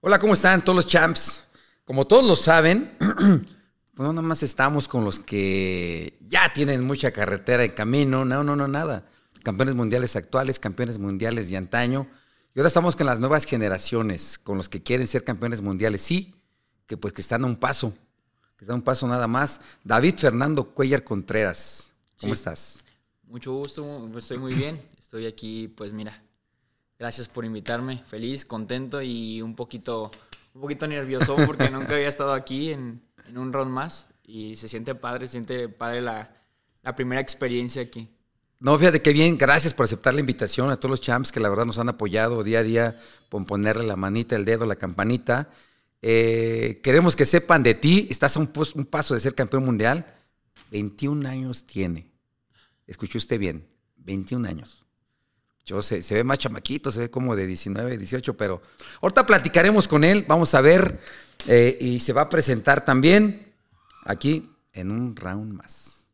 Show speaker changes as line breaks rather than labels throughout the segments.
Hola, ¿cómo están todos los champs? Como todos lo saben, pues no nada más estamos con los que ya tienen mucha carretera en camino, no, no, no, nada. Campeones mundiales actuales, campeones mundiales de antaño. Y ahora estamos con las nuevas generaciones, con los que quieren ser campeones mundiales. Sí, que pues que están a un paso, que están a un paso nada más. David Fernando Cuellar Contreras, ¿cómo
Sí.
estás?
Mucho gusto, estoy muy bien. Estoy aquí, pues mira, gracias por invitarme. Feliz, contento y un poquito, un poquito nervioso porque nunca había estado aquí en, en un round más. Y se siente padre, se siente padre la, la primera experiencia aquí.
No, fíjate qué bien, gracias por aceptar la invitación a todos los champs que la verdad nos han apoyado día a día por ponerle la manita, el dedo, la campanita. Eh, queremos que sepan de ti, estás a un, un paso de ser campeón mundial. 21 años tiene. Escuchó usted bien, 21 años. Yo sé, se ve más chamaquito, se ve como de 19, 18, pero ahorita platicaremos con él, vamos a ver, eh, y se va a presentar también aquí en un round más.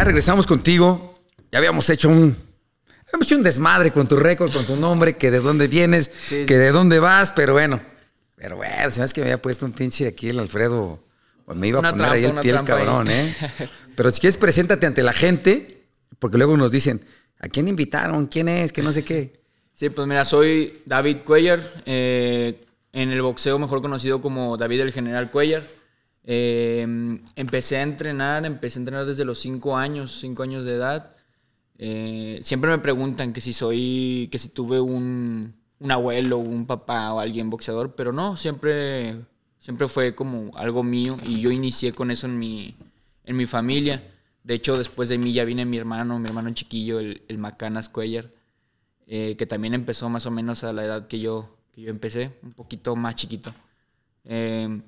Ya regresamos contigo. Ya habíamos hecho un, habíamos hecho un desmadre con tu récord, con tu nombre, que de dónde vienes,
Sí,
que de dónde vas, pero bueno. Pero bueno, hace que me había puesto un pinche aquí el Alfredo. Pues me iba a
Una
poner ahí el pie el
ahí.
cabrón, ¿eh? Pero si quieres, preséntate ante la gente, porque luego nos dicen, ¿a quién invitaron? ¿Quién es? Que no sé qué.
Sí, pues mira, soy David Cuellar, eh, en el boxeo mejor conocido como David el General Cuellar. Eh, empecé a entrenar, empecé a entrenar desde los 5 años, 5 años de edad. Eh, siempre me preguntan que si soy, que si tuve un, un abuelo, un papá o alguien boxeador, pero no, siempre, siempre fue como algo mío y yo inicié con eso en mi, en mi familia. De hecho, después de mí ya viene mi hermano, mi hermano chiquillo, el, Macanas Cuellar eh, que también empezó más o menos a la edad que yo, que yo empecé, un poquito más chiquito. Eh,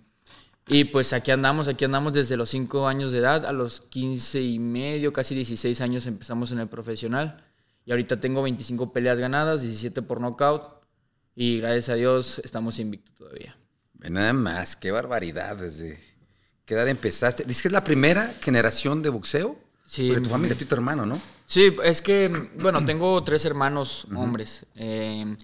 y pues aquí andamos, aquí andamos desde los 5 años de edad, a los 15 y medio, casi 16 años empezamos en el profesional. Y ahorita tengo 25 peleas ganadas, 17 por nocaut. Y gracias a Dios estamos invictos todavía.
Nada más, qué barbaridad. Desde qué edad empezaste. Dices que es la primera generación de boxeo.
Sí.
Pues de tu familia, tú y tu hermano, ¿no?
Sí, es que, bueno, tengo tres hermanos hombres. eh,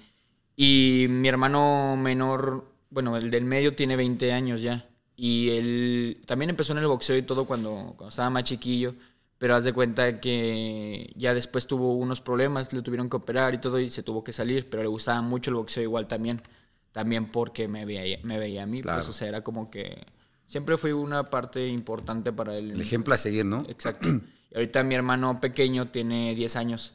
y mi hermano menor, bueno, el del medio tiene 20 años ya. Y él también empezó en el boxeo y todo cuando, cuando estaba más chiquillo. Pero haz de cuenta que ya después tuvo unos problemas, le tuvieron que operar y todo y se tuvo que salir. Pero le gustaba mucho el boxeo igual también. También porque me veía, me veía a mí.
Claro.
Pues, o sea, era como que siempre fui una parte importante para él.
El ejemplo a seguir, ¿no?
Exacto. Y ahorita mi hermano pequeño tiene 10 años.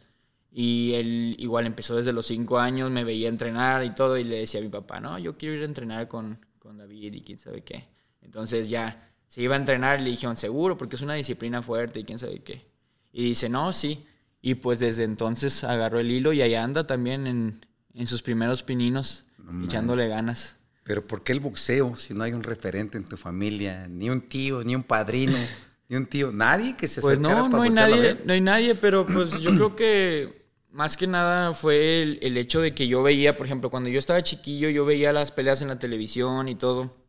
Y él igual empezó desde los 5 años, me veía entrenar y todo. Y le decía a mi papá, no, yo quiero ir a entrenar con, con David y quién sabe qué. Entonces ya se iba a entrenar y le dijeron, seguro, porque es una disciplina fuerte y quién sabe qué. Y dice, no, sí. Y pues desde entonces agarró el hilo y ahí anda también en, en sus primeros pininos, echándole ganas.
Pero ¿por qué el boxeo si no hay un referente en tu familia? Ni un tío, ni un padrino, ni un tío, nadie que se
Pues no, no hay nadie, no hay nadie, pero pues yo creo que más que nada fue el, el hecho de que yo veía, por ejemplo, cuando yo estaba chiquillo, yo veía las peleas en la televisión y todo.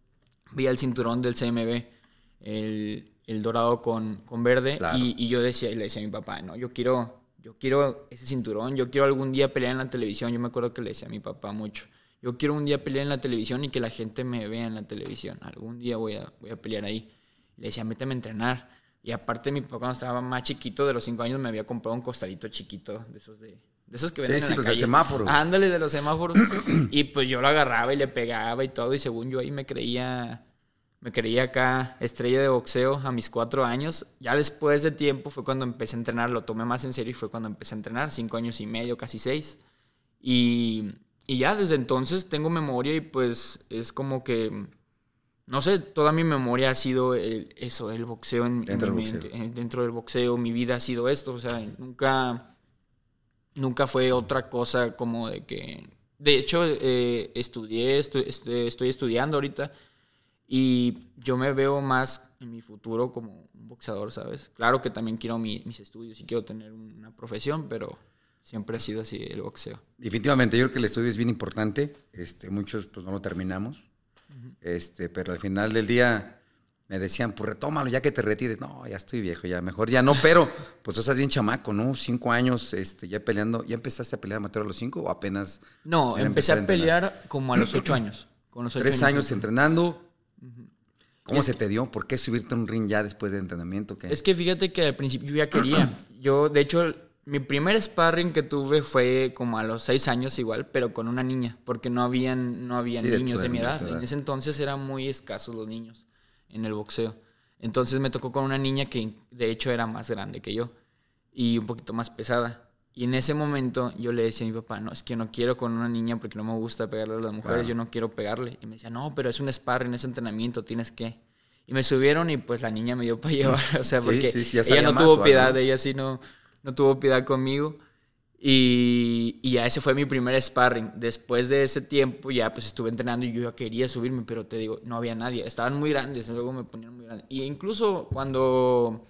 Veía el cinturón del CMB, el, el dorado con, con verde,
Claro.
y, y yo decía, y le decía a mi papá, no, yo quiero, yo quiero ese cinturón, yo quiero algún día pelear en la televisión. Yo me acuerdo que le decía a mi papá mucho. Yo quiero un día pelear en la televisión y que la gente me vea en la televisión. Algún día voy a, voy a pelear ahí. Le decía, méteme a entrenar. Y aparte, mi papá cuando estaba más chiquito, de los 5 años, me había comprado un costalito chiquito, de esos de, de esos que
Sí,
venden
sí,
en la
del
calle.
semáforo.
Ándale, de los semáforos. y pues yo lo agarraba y le pegaba y todo. Y según yo ahí me creía, me creía acá estrella de boxeo a mis cuatro años. Ya después de tiempo fue cuando empecé a entrenar, lo tomé más en serio y fue cuando empecé a entrenar, cinco años y medio, casi seis. Y, y ya desde entonces tengo memoria y pues es como que, no sé, toda mi memoria ha sido el- eso, el boxeo en, en
Dentro
mi
del
mente,
boxeo.
eh, dentro del boxeo, mi vida ha sido esto, o sea, nunca, nunca fue otra cosa como de que, de hecho, eh, estudié, estu- este, estoy estudiando ahorita Y yo me veo más en mi futuro como un boxeador, ¿sabes? Claro que también quiero mi- mis estudios y quiero tener una profesión, pero siempre ha sido así el boxeo.
Definitivamente, yo creo que el estudio es bien importante. Este, muchos pues no lo terminamos. Este, pero al final del día me decían, pues retómalo ya que te retires. No, ya estoy viejo, ya mejor ya no, pero pues tú estás bien chamaco, ¿no? Cinco años este, ya peleando. ¿Ya empezaste a pelear amateur a los cinco o apenas?
No, empecé a pelear como a los ocho años. Con los ocho
Tres años entrenando. ¿Cómo se te dio? ¿Por qué subirte a un ring ya después de entrenamiento? ¿Qué?
Es que fíjate que al principio yo ya quería. Yo, de hecho, mi primer sparring que tuve fue como a los seis años igual, pero con una niña, porque no habían, no habían
Sí,
niños de mi
de
edad. En ese entonces eran muy escasos los niños en el boxeo. Entonces me tocó con una niña que de hecho era más grande que yo y un poquito más pesada. Y en ese momento yo le decía a mi papá, no, es que no quiero con una niña porque no me gusta pegarle a las mujeres,
Claro.
yo no quiero pegarle. Y me decía, no, pero es un sparring, es entrenamiento, tienes que... Y me subieron y pues la niña me dio para llevar, o sea,
Sí,
porque
sí, sí,
ella no tuvo
algo,
piedad,
¿no?
ella sí no, no tuvo piedad conmigo. Y, y ya ese fue mi primer sparring. Después de ese tiempo ya pues estuve entrenando y yo ya quería subirme, pero te digo, no había nadie. Estaban muy grandes, luego me ponían muy grandes. Y incluso cuando,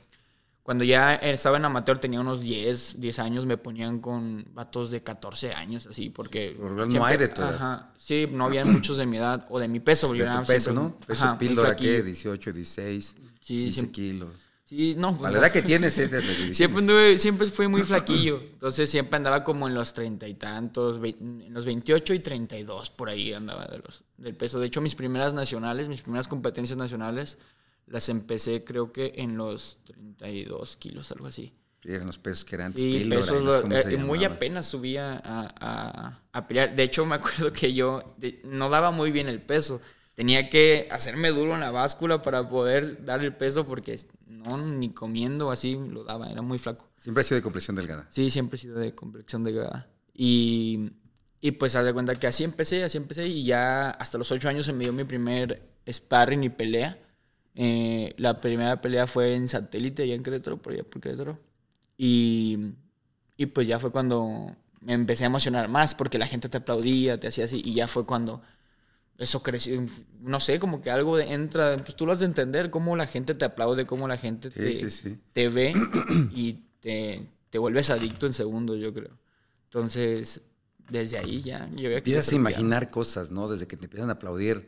cuando ya estaba en amateur, tenía unos 10, 10 años, me ponían con vatos de 14 años, así, porque...
Por lo general no hay de edad.
Ajá, sí, no había muchos de mi edad o de mi peso.
de
yo
tu peso,
siempre-
¿no? Peso
ajá,
píldora,
flaquillo.
18, 16,
Sí,
15
siempre-
kilos.
Sí, no.
La edad que tienes, es.
Siempre, anduve- siempre fui muy flaquillo. Entonces siempre andaba como en los treinta y tantos, en los 28 y 32, por ahí andaba de los, del peso. De hecho, mis primeras nacionales, mis primeras competencias nacionales, las empecé creo que en los 32 kilos, algo así.
Sí, eran los pesos que eran antes,
Sí, pesos, lo-
cómo
eh,
se
muy apenas subía a, a- a pelear. De hecho, me acuerdo que yo de- no daba muy bien el peso. Tenía que hacerme duro en la báscula para poder dar el peso porque no, ni comiendo así lo daba, era muy flaco.
Siempre ha sido de complexión delgada.
Sí, siempre he sido de complexión delgada. Y, y pues haz de cuenta que así empecé, así empecé y ya hasta los ocho años se me dio mi primer sparring y pelea. Eh, la primera pelea fue en satélite, allá en Querétaro, por allá por Querétaro. Y, y pues ya fue cuando me empecé a emocionar más porque la gente te aplaudía, te hacía así y ya fue cuando eso creció, no sé, como que algo de- entra, pues tú lo has de entender, cómo la gente te aplaude, cómo la gente
Sí,
te,
sí, sí.
te ve y te, te vuelves adicto en segundos, yo creo. Entonces, desde ahí ya, yo
Empiezas a imaginar cosas, ¿no? Desde que te empiezan a aplaudir.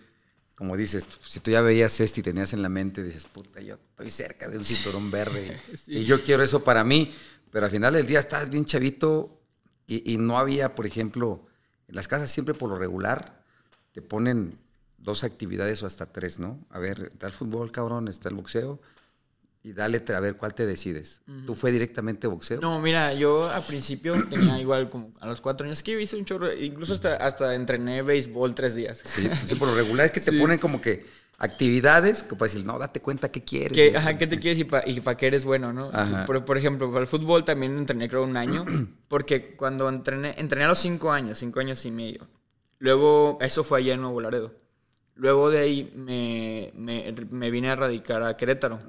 Como dices, si tú ya veías esto y tenías en la mente, dices, puta, yo estoy cerca de un cinturón verde y yo quiero eso para mí. Pero al final del día estás bien chavito y, y no había, por ejemplo, en las casas siempre por lo regular te ponen dos actividades o hasta tres, ¿no? A ver, está el fútbol, cabrón, está el boxeo y dale a ver cuál te decides. ¿Tú fue directamente boxeo?
No, mira, yo al principio tenía igual como a los cuatro años que hice un chorro, incluso hasta, hasta entrené béisbol tres días.
Sí, sí, por lo regular es que te ponen como que actividades, como para decir, no, date cuenta qué quieres.
¿Qué, ajá, ¿qué te quieres y para y pa qué eres bueno, no? Por, por ejemplo, para el fútbol también entrené creo un año, porque cuando entrené, entrené a los cinco años, cinco años y medio. Luego, eso fue allá en Nuevo Laredo. Luego de ahí me, me, me vine a radicar a Querétaro.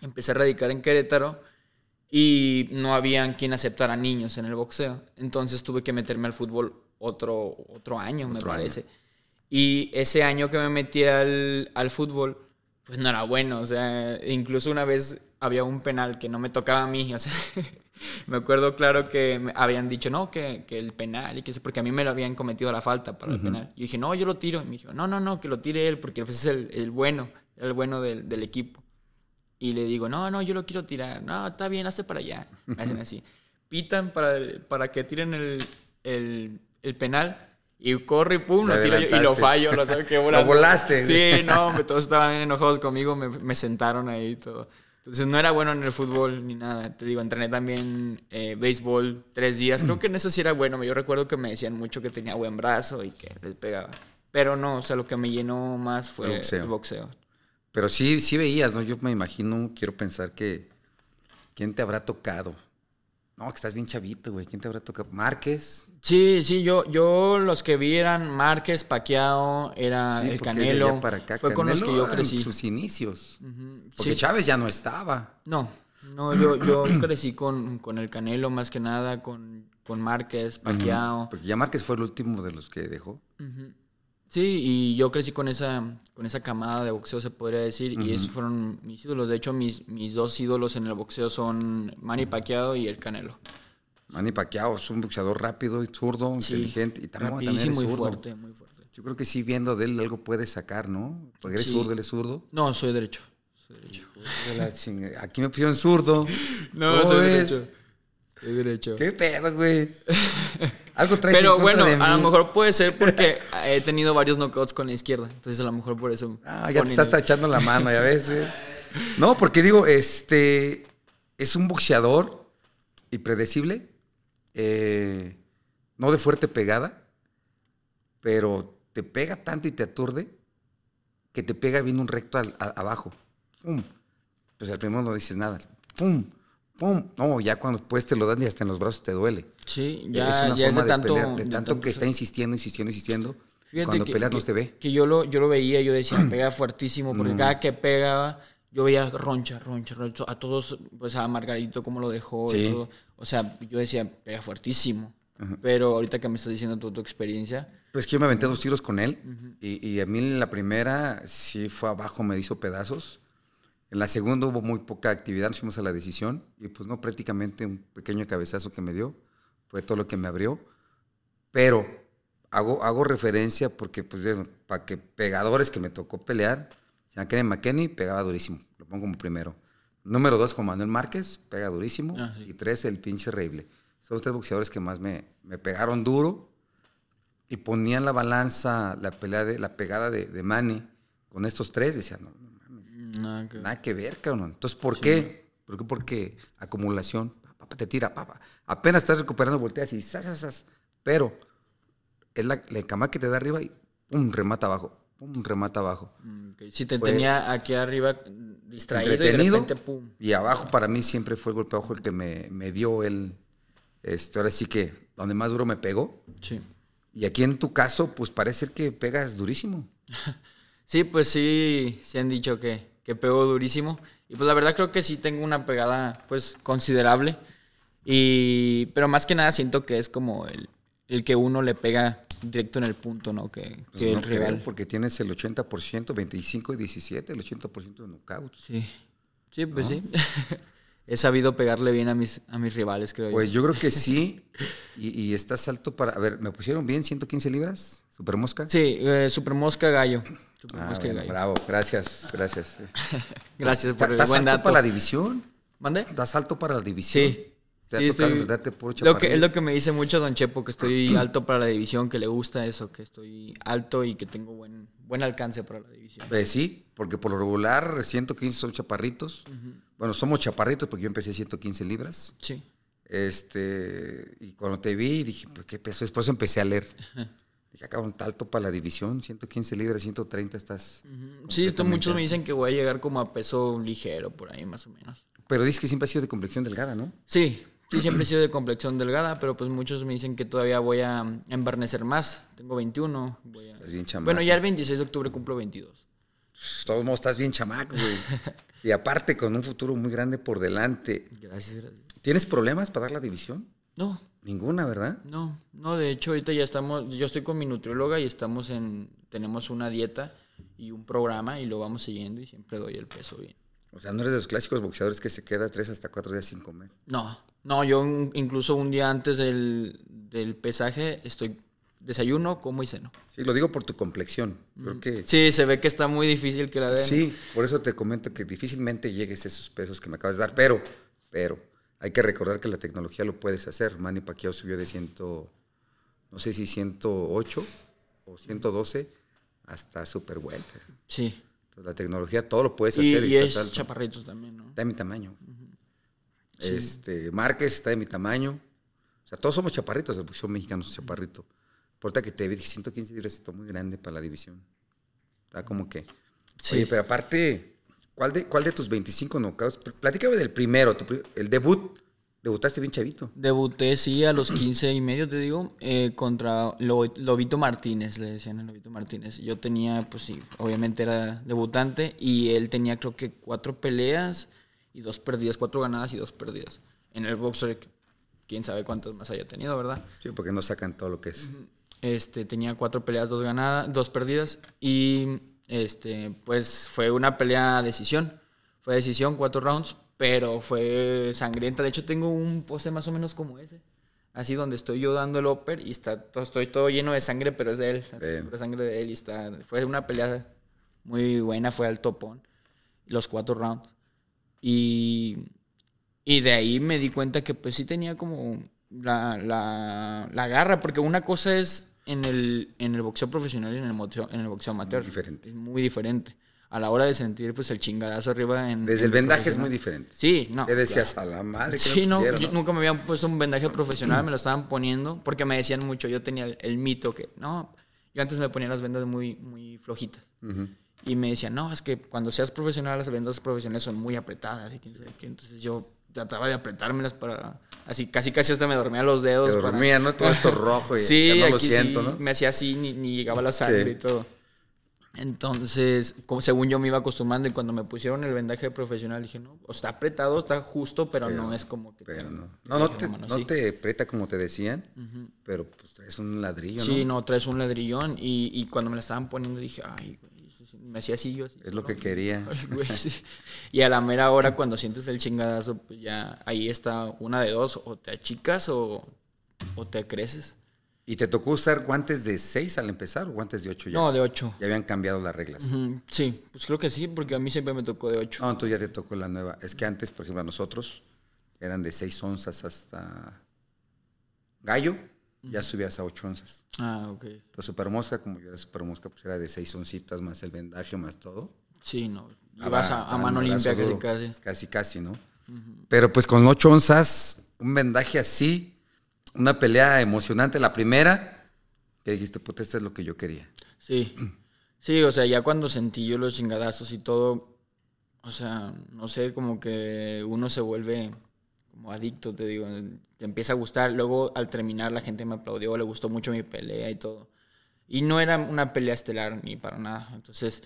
Empecé a radicar en Querétaro y no habían quien aceptara niños en el boxeo. Entonces tuve que meterme al fútbol otro, otro año, me
año.
parece. Y ese año que me metí al, al fútbol, pues no era bueno. O sea, incluso una vez había un penal que no me tocaba a mí. O sea, me acuerdo claro que me habían dicho, no, que, que el penal, y que sé, porque a mí me lo habían cometido la falta para el penal. Y dije, no, yo lo tiro. Y me dijo, no, no, no, que lo tire él, porque pues, es el, el bueno, el bueno del, del equipo. Y le digo, no, no, yo lo quiero tirar. No, está bien, hazte para allá. Me hacen así. Pitan para, para que tiren el, el, el penal. Y corre y pum, lo tiro yo. Y lo fallo, lo saqué
Lo
volando.
volaste.
Sí, no, todos estaban enojados conmigo, me, me sentaron ahí y todo. Entonces no era bueno en el fútbol ni nada. Te digo, entrené también eh, béisbol tres días. Creo que en eso sí era bueno. Yo recuerdo que me decían mucho que tenía buen brazo y que les pegaba. Pero no, o sea, lo que me llenó más fue
El boxeo.
el boxeo.
Pero sí, sí veías, ¿no? Yo me imagino, quiero pensar que. ¿Quién te habrá tocado? No, que estás bien chavito, güey. ¿Quién te habrá tocado? ¿Márquez?
Sí, sí, yo, yo los que vi eran Márquez, Paquiao, era
Sí,
el
porque
Canelo.
allá para acá.
Fue con los que yo crecí.
sus inicios.
Ujú,
Porque
sí.
Chávez ya no estaba.
No, no, yo, yo crecí con, con el Canelo más que nada, con, con Márquez, Paquiao.
Porque ya Márquez fue el último de los que dejó.
Sí, y yo crecí con esa, con esa camada de boxeo, se podría decir, y esos fueron mis ídolos. De hecho, mis, mis dos ídolos en el boxeo son Manny Pacquiao y el Canelo.
Manny Pacquiao es un boxeador rápido y zurdo,
Sí,
inteligente. Y también, también es
y fuerte, muy fuerte.
Yo creo que sí, viendo de él algo puede sacar, ¿no? Porque eres
Sí.
zurdo, él es zurdo.
No, soy derecho. Soy derecho.
Aquí me pusieron zurdo.
No,
¿Cómo
soy
ves?
derecho. Soy derecho.
¿Qué pedo, güey? Algo traes
Pero
en
bueno,
de
a lo mejor puede ser porque he tenido varios knockouts con la izquierda. Entonces a lo mejor por eso.
Ah, ya te estás
el-
echando la mano, ya ves, güey. No, porque digo, este es un boxeador impredecible, eh, no de fuerte pegada, pero te pega tanto y te aturde que te pega bien un recto al- a- abajo. ¡Pum! Pues al primero no dices nada. ¡Pum! ¡Pum! No, ya cuando pues te lo dan y hasta en los brazos te duele.
Sí,
es
ya,
una
ya es de tanto.
pelear, de
de
tanto que está insistiendo, insistiendo, insistiendo.
Fíjate
Cuando
que-
peleas no se ve.
Que yo lo, yo lo veía, yo decía, pega fuertísimo,
Mm.
porque cada que pegaba, yo veía roncha, roncha, roncha. A todos, pues a Margarito, cómo lo dejó. y todo. O sea, yo decía, pega fuertísimo. Pero ahorita que me estás diciendo tu, tu experiencia,
Pues que yo me aventé dos tiros con él y, y a mí en la primera sí fue abajo, me hizo pedazos. En la segunda hubo muy poca actividad, nos fuimos a la decisión y pues no, prácticamente un pequeño cabezazo que me dio fue todo lo que me abrió. Pero hago, hago referencia porque pues para que pegadores que me tocó pelear, Sean Kennedy McKenney pegaba durísimo, lo pongo como primero. Número dos, Juan Manuel Márquez, pega durísimo.
Ah, sí.
Y tres, el pinche Reible. Son los tres boxeadores que más me, me pegaron duro y ponían la balanza, la pelea de, la pegada de, de Manny con estos tres, decían, no,
nada que-
nada que ver, cabrón. Entonces, ¿por qué? ¿Por qué? Porque acumulación, papá, te tira, papá. Apenas estás recuperando, volteas y zas, zas, zas. Pero es la, la cama que te da arriba y pum, remata abajo, pum, remata abajo.
Mm. Si te
Fue-
tenía aquí arriba distraído
Entretenido.
y de repente, pum.
Y abajo para mí siempre fue el golpe abajo el que me, me dio el, este, ahora sí que, donde más duro me pegó.
Sí.
Y aquí en tu caso, pues parece que pegas durísimo.
Sí, pues sí, sí han dicho que, que pegó durísimo. Y pues la verdad creo que sí tengo una pegada pues considerable. Y, pero más que nada siento que es como el, el que uno le pega directo en el punto, ¿no? Que,
Pues no
el
creo,
rival.
porque tienes el 80%, 25 y 17, el 80% de knockouts.
Sí, sí, pues sí. He sabido pegarle bien a mis, a mis rivales, creo
Pues
yo.
yo creo que sí. Y, y estás alto para. A ver, ¿me pusieron bien 115 libras? ¿Super mosca?
Sí, eh, Super Mosca Gallo.
Ah, bueno, bravo, gracias, gracias.
Gracias por el
¿Estás
buen
alto
dato.
para la división?
¿Mande?
¿Das alto para la división?
Sí.
Te
Sí, estoy- lo que, es lo que me dice mucho Don Chepo, que estoy alto para la división, que le gusta eso, que estoy alto y que tengo buen, buen alcance para la división.
Eh, sí, porque por lo regular 115 son chaparritos. Bueno, somos chaparritos porque yo empecé 115 libras.
Sí.
Este, y cuando te vi dije, pues qué peso es, por eso empecé a leer. Dije, acá un alto para la división, 115 libras, 130 estás.
Sí, esto muchos me dicen que voy a llegar como a peso ligero, por ahí más o menos.
Pero dices que siempre has sido de complexión delgada, ¿no?
Sí, sí, siempre he sido de complexión delgada, pero pues muchos me dicen que todavía voy a embarnecer más. Tengo 21. voy a-
Estás bien chamaco.
Bueno, ya el 26 de octubre cumplo 22.
De todos modos, estás bien chamaco, güey. y aparte, con un futuro muy grande por delante.
Gracias, gracias.
¿Tienes problemas para dar la división?
No,
Ninguna, ¿verdad?
No, no, de hecho ahorita ya estamos, yo estoy con mi nutrióloga y estamos en, tenemos una dieta y un programa y lo vamos siguiendo y siempre doy el peso bien.
O sea, no eres de los clásicos boxeadores que se queda tres hasta cuatro días sin comer.
No, no, yo incluso un día antes del, del pesaje estoy desayuno, como y ceno.
Sí, lo digo por tu complexión. Creo que
Sí, se ve que está muy difícil que la den.
Sí, por eso te comento que difícilmente llegues a esos pesos que me acabas de dar, pero, pero hay que recordar que la tecnología lo puedes hacer. Manny Pacquiao subió de 100, no sé si 108 o 112 hasta super welter.
Sí.
Entonces, la tecnología todo lo puedes
Y,
hacer.
y es
alto.
chaparrito también, ¿no?
Está de mi tamaño. Este, Márquez está de mi tamaño. O sea, todos somos chaparritos, el boxeo mexicano es chaparrito. Importa que te vi 115 libras está muy grande para la división. Está como que.
Sí.
Oye, pero aparte, ¿cuál de, cuál de tus 25 knockouts? Pl- Platícame del primero, tu el debut. Debutaste bien chavito.
Debuté, sí, a los 15 y medio, te digo, eh, contra Lo- Lobito Martínez, le decían a Lobito Martínez. Yo tenía, pues sí, obviamente era debutante y él tenía creo que cuatro peleas y dos perdidas, cuatro ganadas y dos perdidas. En el boxer, quién sabe cuántas más haya tenido, ¿verdad?
Sí, porque no sacan todo lo que es.
Este, tenía cuatro peleas, dos ganadas, dos perdidas. Y este, pues fue una pelea a decisión. Fue decisión, cuatro rounds, pero fue sangrienta. De hecho, tengo un pose más o menos como ese. Así donde estoy yo dando el upper y está, todo- estoy todo lleno de sangre, pero es de él. pura sangre de él y está. Fue una pelea muy buena, fue al topón. Los cuatro rounds. Y, y de ahí me di cuenta que pues sí tenía como la, la, la garra, porque una cosa es en el, en el boxeo profesional y en el boxeo, en el boxeo amateur.
diferente.
Es muy diferente. A la hora de sentir pues el chingadazo arriba en...
Desde
en
el vendaje es muy diferente.
Sí, no.
¿Qué decías a la madre? que
Sí, no,
pusieron,
yo nunca me habían puesto un vendaje profesional, me lo estaban poniendo porque me decían mucho, yo tenía el, el mito que, no, yo antes me ponía las vendas muy, muy flojitas. Y me decían, no, es que cuando seas profesional, las vendas profesionales son muy apretadas. Y quién sabe qué. Entonces yo trataba de apretármelas para, así, casi casi hasta me dormía los dedos.
Te
para-
dormía, ¿no? Todo esto rojo y
sí,
ya no lo siento,
sí,
¿no?
Me hacía así, ni, ni llegaba la sangre
Sí.
y todo. Entonces, como, según yo me iba acostumbrando y cuando me pusieron el vendaje profesional dije, no, o está apretado, está justo, pero, no es como que...
Pero
te-
no. No, no te,
mano
no te aprieta como te decían, pero pues traes un ladrillo,
Sí,
¿no?
no, traes un ladrillón y, y cuando me la estaban poniendo dije, ay, güey, eso sí", me hacía así yo. Así,
Es lo
¿no?
que quería.
Ay, güey, sí. Y a la mera hora cuando sientes el chingadazo, pues ya ahí está una de dos, o te achicas o, o te creces.
¿Y te tocó usar guantes de 6 al empezar o guantes de 8 ya?
No, de ocho.
Ya habían cambiado las reglas.
Sí, pues creo que sí, porque a mí siempre me tocó de ocho.
No, entonces ya te tocó la nueva. Es que antes, por ejemplo, a nosotros eran de 6 onzas hasta gallo, ya subías a 8 onzas.
Ah, ok.
Entonces, super mosca, como yo era super mosca, pues era de 6 oncitas más el vendaje más todo.
Sí, no. Ibas a, a mano limpia casi casi.
Casi, casi, ¿no? Pero pues con 8 onzas, un vendaje así, una pelea emocionante. La primera, que dijiste, puta, esto es lo que yo quería.
Sí. Sí, o sea, ya cuando sentí yo los chingadazos y todo, o sea, no sé, como que uno se vuelve como adicto, te digo, te empieza a gustar. Luego al terminar la gente me aplaudió, le gustó mucho mi pelea y todo. Y no era una pelea estelar ni para nada. Entonces,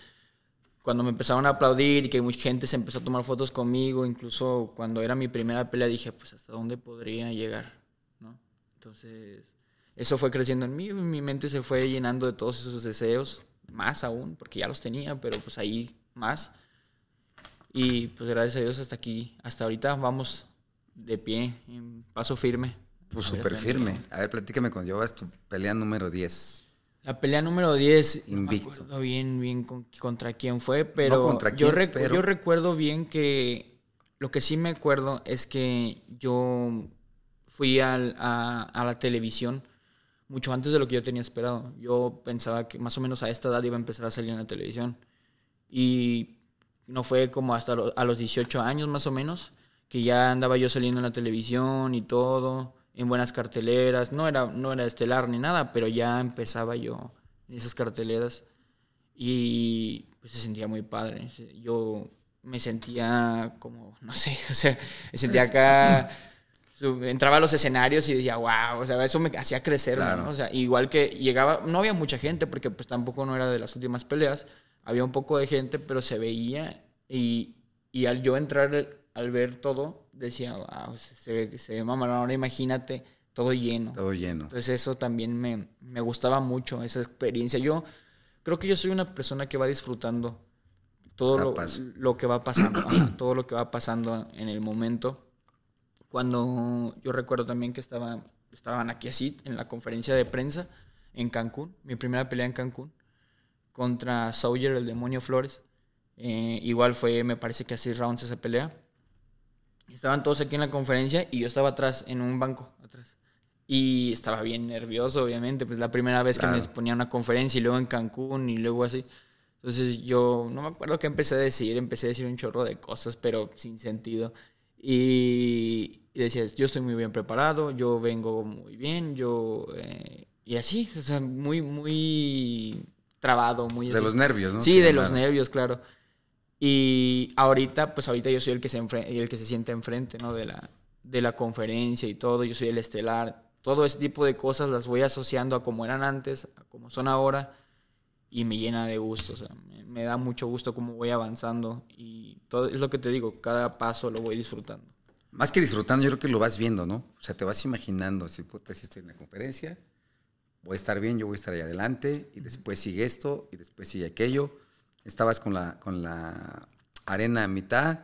cuando me empezaron a aplaudir y que mucha gente se empezó a tomar fotos conmigo, incluso cuando era mi primera pelea dije, pues hasta dónde podría llegar, ¿no? Entonces, eso fue creciendo en mí, mi mente se fue llenando de todos esos deseos, más aún, porque ya los tenía, pero pues ahí más. Y pues gracias a Dios hasta aquí, hasta ahorita vamos de pie, en paso firme.
Pues súper firme. A ver, platícame cuando llevabas tu pelea número 10.
La pelea número 10,
Invicto.
no me acuerdo bien, bien con- contra quién fue, pero,
contra
yo, recu-
pero-
yo recuerdo bien que lo que sí me acuerdo es que yo fui al- a, a la televisión mucho antes de lo que yo tenía esperado. Yo pensaba que más o menos a esta edad iba a empezar a salir en la televisión. Y no fue como hasta lo- a los 18 años más o menos que ya andaba yo saliendo en la televisión y todo, en buenas carteleras. No era, no era estelar ni nada, pero ya empezaba yo en esas carteleras y pues se sentía muy padre. Yo me sentía como, no sé, o sea, me sentía acá, entraba a los escenarios y decía, wow, o sea, eso me hacía crecer,
Claro.
¿no? O sea, igual que llegaba, no había mucha gente porque pues tampoco no era de las últimas peleas, había un poco de gente, pero se veía y, y al yo entrar, al ver todo, decía, wow, se, ve- se ve mamalón, ahora imagínate todo lleno.
Todo lleno.
Entonces eso también me, me gustaba mucho, esa experiencia. Yo creo que yo soy una persona que va disfrutando todo lo, lo que va pasando, ajá, todo lo que va pasando en el momento. Cuando yo recuerdo también que estaba, estaban aquí así en la conferencia de prensa en Cancún, mi primera pelea en Cancún contra Sawyer, el demonio Flores. Eh, igual fue, me parece que a seis rounds esa pelea. Estaban todos aquí en la conferencia y yo estaba atrás, en un banco atrás. Y estaba bien nervioso, obviamente, pues la primera vez que me
Claro.
ponía a una conferencia y luego en Cancún y luego así. Entonces yo no me acuerdo qué empecé a decir, empecé a decir un chorro de cosas, pero sin sentido. Y, y decías, yo estoy muy bien preparado, yo vengo muy bien, yo... eh, y así, o sea, muy, muy trabado, muy...
De
así.
los nervios, ¿no?
Sí, de los
llamaron.
nervios, claro. Y ahorita, pues ahorita yo soy el que se, el que se siente enfrente, ¿no? De la, de la conferencia y todo, yo soy el estelar. Todo ese tipo de cosas las voy asociando a como eran antes, a como son ahora, y me llena de gusto, o sea, me, me da mucho gusto cómo voy avanzando y todo es lo que te digo, cada paso lo voy disfrutando.
Más que disfrutando, yo creo que lo vas viendo, ¿no? O sea, te vas imaginando, si puta, si estoy en la conferencia, voy a estar bien, yo voy a estar ahí adelante, y después sigue esto, y después sigue aquello. Estabas con la, con la arena a mitad,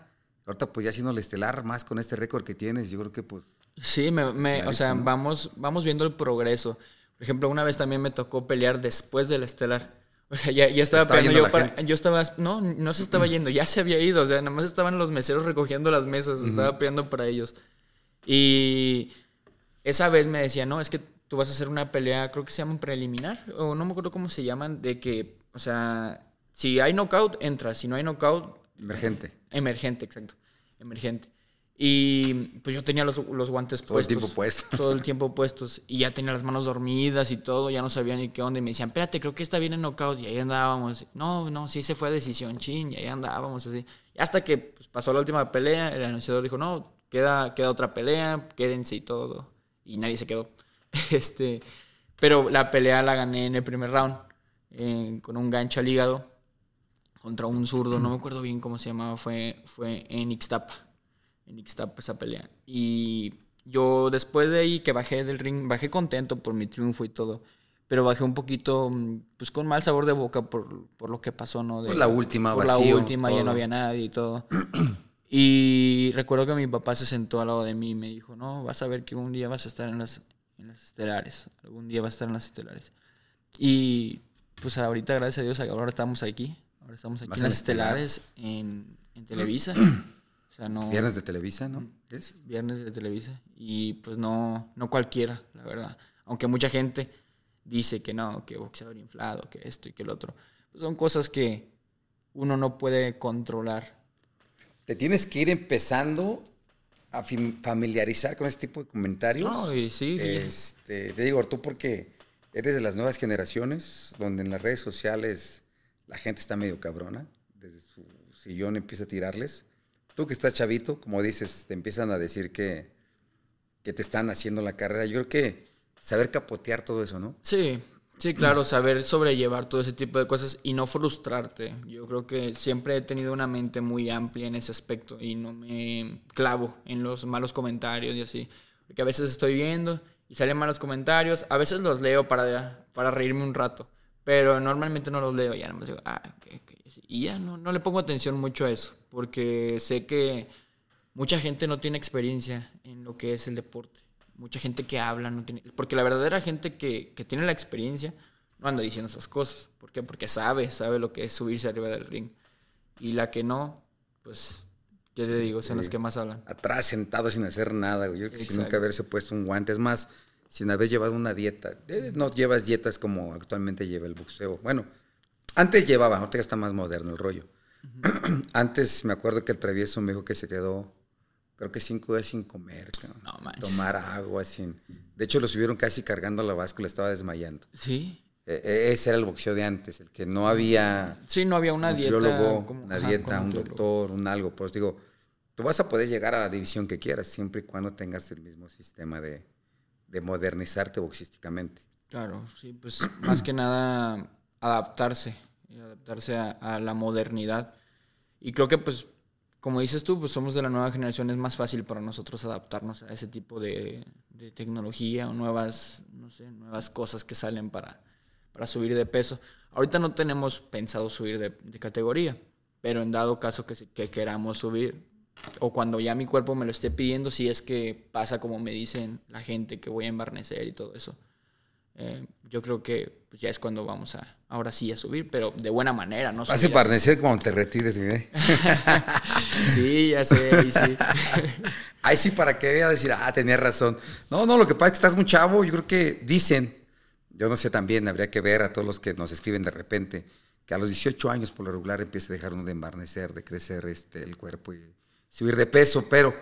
ahorita pues ya siendo el estelar, más con este récord que tienes, yo creo que pues...
Sí, me, me- o sea, vamos, vamos viendo el progreso. Por ejemplo, una vez también me tocó pelear después del estelar. O sea, ya, ya estaba
Estaba
peleando yo para... estaba... No, no se estaba yendo, ya se había ido. O sea, nada más estaban los meseros recogiendo las mesas, estaba peleando para ellos. Y esa vez me decía, no, es que tú vas a hacer una pelea, creo que se llama un preliminar, o no me acuerdo cómo se llaman, de que, o sea, si hay knockout, entras, si no hay knockout,
Emergente.
Emergente, exacto. Emergente. Y pues yo tenía los, los guantes
Todo el
puestos.
tiempo puesto.
Todo el tiempo puestos. Y ya tenía las manos dormidas y todo, ya no sabía ni qué onda. Y me decían, espérate, creo que está bien en knockout. Y ahí andábamos. No, no, sí se fue a decisión, chin. Y ahí andábamos así. Y hasta que pues, pasó la última pelea, el anunciador dijo, no, queda, queda otra pelea, quédense y todo. Y nadie se quedó. este, pero la pelea la gané en el primer round. eh, con un gancho al hígado contra un zurdo, no me acuerdo bien cómo se llamaba, fue, fue en Ixtapa. En Ixtapa esa pelea. Y yo después de ahí que bajé del ring, bajé contento por mi triunfo y todo. Pero bajé un poquito, mm, pues con mal sabor de boca por, por lo que pasó, ¿no? De-
Por la última,
Por
vacío,
la última, ya no había nadie y todo. Y recuerdo que mi papá se sentó al lado de mí y me dijo, no, vas a ver que un día vas a estar en las, en las estelares. Algún día vas a estar en las estelares. Y pues ahorita, gracias a Dios, ahora estamos aquí. Ahora estamos aquí en las
estelar.
estelares en, en Televisa. O sea, no...
Viernes de Televisa, ¿no?
Mm.
¿Es?
Viernes de Televisa. Y pues no, no cualquiera, la verdad. Aunque mucha gente dice que no, que boxeador inflado, que esto y que el otro. Pues son cosas que uno no puede controlar.
Te tienes que ir empezando a fam- familiarizar con este tipo de comentarios.
No, sí, sí.
Este, te digo, tú porque eres de las nuevas generaciones, donde en las redes sociales la gente está medio cabrona, desde su sillón empieza a tirarles. Tú que estás chavito, como dices, te empiezan a decir que, que te están haciendo la carrera. Yo creo que saber capotear todo eso, ¿no?
Sí, sí, claro, saber sobrellevar todo ese tipo de cosas y no frustrarte. Yo creo que siempre he tenido una mente muy amplia en ese aspecto y no me clavo en los malos comentarios y así. Porque a veces estoy viendo y salen malos comentarios, a veces los leo para, para reírme un rato, pero normalmente no los leo, ya nada más digo, ah, ok, ok. Y ya no, no le pongo atención mucho a eso, porque sé que mucha gente no tiene experiencia en lo que es el deporte. Mucha gente que habla no tiene... Porque la verdadera gente que, que tiene la experiencia no anda diciendo esas cosas. ¿Por qué? Porque sabe, sabe lo que es subirse arriba del ring. Y la que no, pues, ¿qué te digo? Son las que más hablan.
atrás sentado sin hacer nada, güey. Yo creo que sin nunca haberse puesto un guante. Es más, sin haber llevado una dieta. Eh, No llevas dietas como actualmente lleva el boxeo. Bueno, antes llevaba, ahorita está más moderno el rollo. antes me acuerdo que el travieso me dijo que se quedó, creo que cinco días sin comer.
No
tomar agua, sin... De hecho, lo subieron casi cargando la báscula, estaba desmayando.
Sí.
Eh, eh, ese era el boxeo de antes, el que no había
Sí, no había una dieta. como-
una
ajá,
dieta, un doctor, un algo. Pues digo, tú vas a poder llegar a la división que quieras, siempre y cuando tengas el mismo sistema de, de modernizarte boxísticamente.
Claro, sí, pues más que nada adaptarse, adaptarse a, la modernidad. Y creo que pues, como dices tú, pues somos de la nueva generación, es más fácil para nosotros adaptarnos a ese tipo de, tecnología o nuevas, no sé, nuevas cosas que salen para, para subir de peso. Ahorita no tenemos pensado subir de, de categoría, pero en dado caso que, que queramos subir, o cuando ya mi cuerpo me lo esté pidiendo, si es que pasa como me dicen la gente que voy a embarnecer y todo eso. Eh, yo creo que pues, ya es cuando vamos a, ahora sí a subir, pero de buena manera, ¿no?
Vas a
subir
parnecer cuando te retires,
así. Sí, ya sé, ahí sí.
Ahí sí, para que vea decir, ah, tenía razón. No, no, lo que pasa es que estás muy chavo. Yo creo que dicen, yo no sé también, habría que ver a todos los que nos escriben de repente, que a los 18 años por lo regular empieza a dejar uno de embarnecer, de crecer este, el cuerpo y subir de peso, pero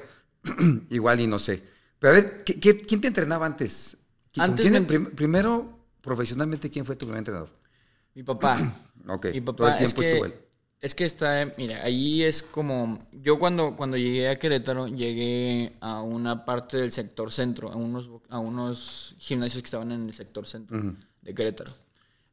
igual y no sé. Pero a ver, ¿qué- qué- quién te entrenaba antes? ¿Con
Antes
quién
de-
prim- primero, profesionalmente, ¿quién fue tu primer entrenador?
Mi papá.
Ok,
Mi papá
todo el
es que,
estuvo él.
es que está, mira, ahí es como, yo cuando, cuando llegué a Querétaro, llegué a una parte del sector centro, a unos, a unos gimnasios que estaban en el sector centro de Querétaro.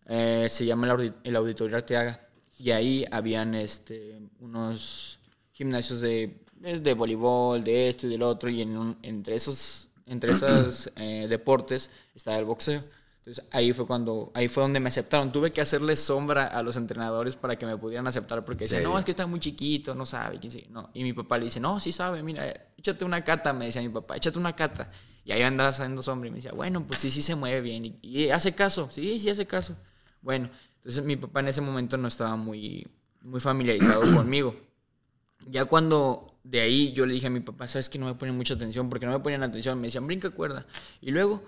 Eh, se llama el, Audi- el Auditorio Arteaga. Y ahí habían este, unos gimnasios de, eh, de voleibol, de esto y del otro, y en un- entre esos, entre esos eh, deportes estaba el boxeo. Entonces ahí fue cuando, ahí fue donde me aceptaron. Tuve que hacerle sombra a los entrenadores para que me pudieran aceptar porque decían, no, es que está muy chiquito, no sabe, quién sabe. No. Y mi papá le dice, no, sí sabe, mira, échate una cata, me decía mi papá, échate una cata. Y ahí andaba haciendo sombra y me decía, bueno, pues sí, sí se mueve bien. Y, y hace caso, sí, sí hace caso. Bueno, entonces mi papá en ese momento no estaba muy, muy familiarizado conmigo. Ya cuando de ahí yo le dije a mi papá, sabes que no me ponen mucha atención, porque no me ponían atención, me decían, brinca cuerda. Y luego,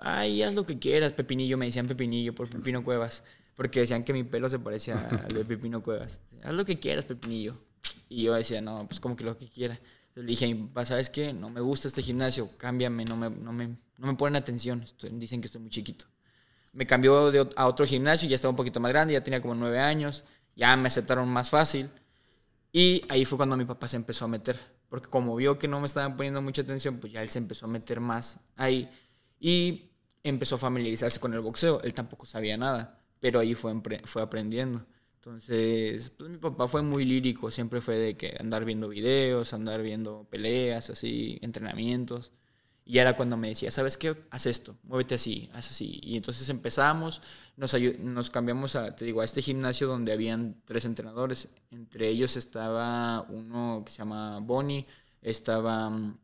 ay, haz lo que quieras, Pepinillo, me decían Pepinillo por Pepino Cuevas, porque decían que mi pelo se parecía al de Pepino Cuevas. Haz lo que quieras, Pepinillo. Y yo decía, no, pues como que lo que quiera. Entonces le dije a mi papá, ¿sabes qué? No me gusta este gimnasio, cámbiame, no me, no me, no me ponen atención, estoy- dicen que estoy muy chiquito. Me cambió a otro gimnasio, ya estaba un poquito más grande, ya tenía como nueve años, ya me aceptaron más fácil. Y ahí fue cuando mi papá se empezó a meter, porque como vio que no me estaban poniendo mucha atención, pues ya él se empezó a meter más ahí y empezó a familiarizarse con el boxeo. Él tampoco sabía nada, pero ahí fue, fue aprendiendo. Entonces, pues mi papá fue muy lírico, siempre fue de que andar viendo videos, andar viendo peleas, así, entrenamientos. Y era cuando me decía, ¿sabes qué? Haz esto, muévete así, haz así. Y entonces empezamos, nos, nos cambiamos a, te digo, a este gimnasio donde habían tres entrenadores. Entre ellos estaba uno que se llama Bonnie, estaba mm,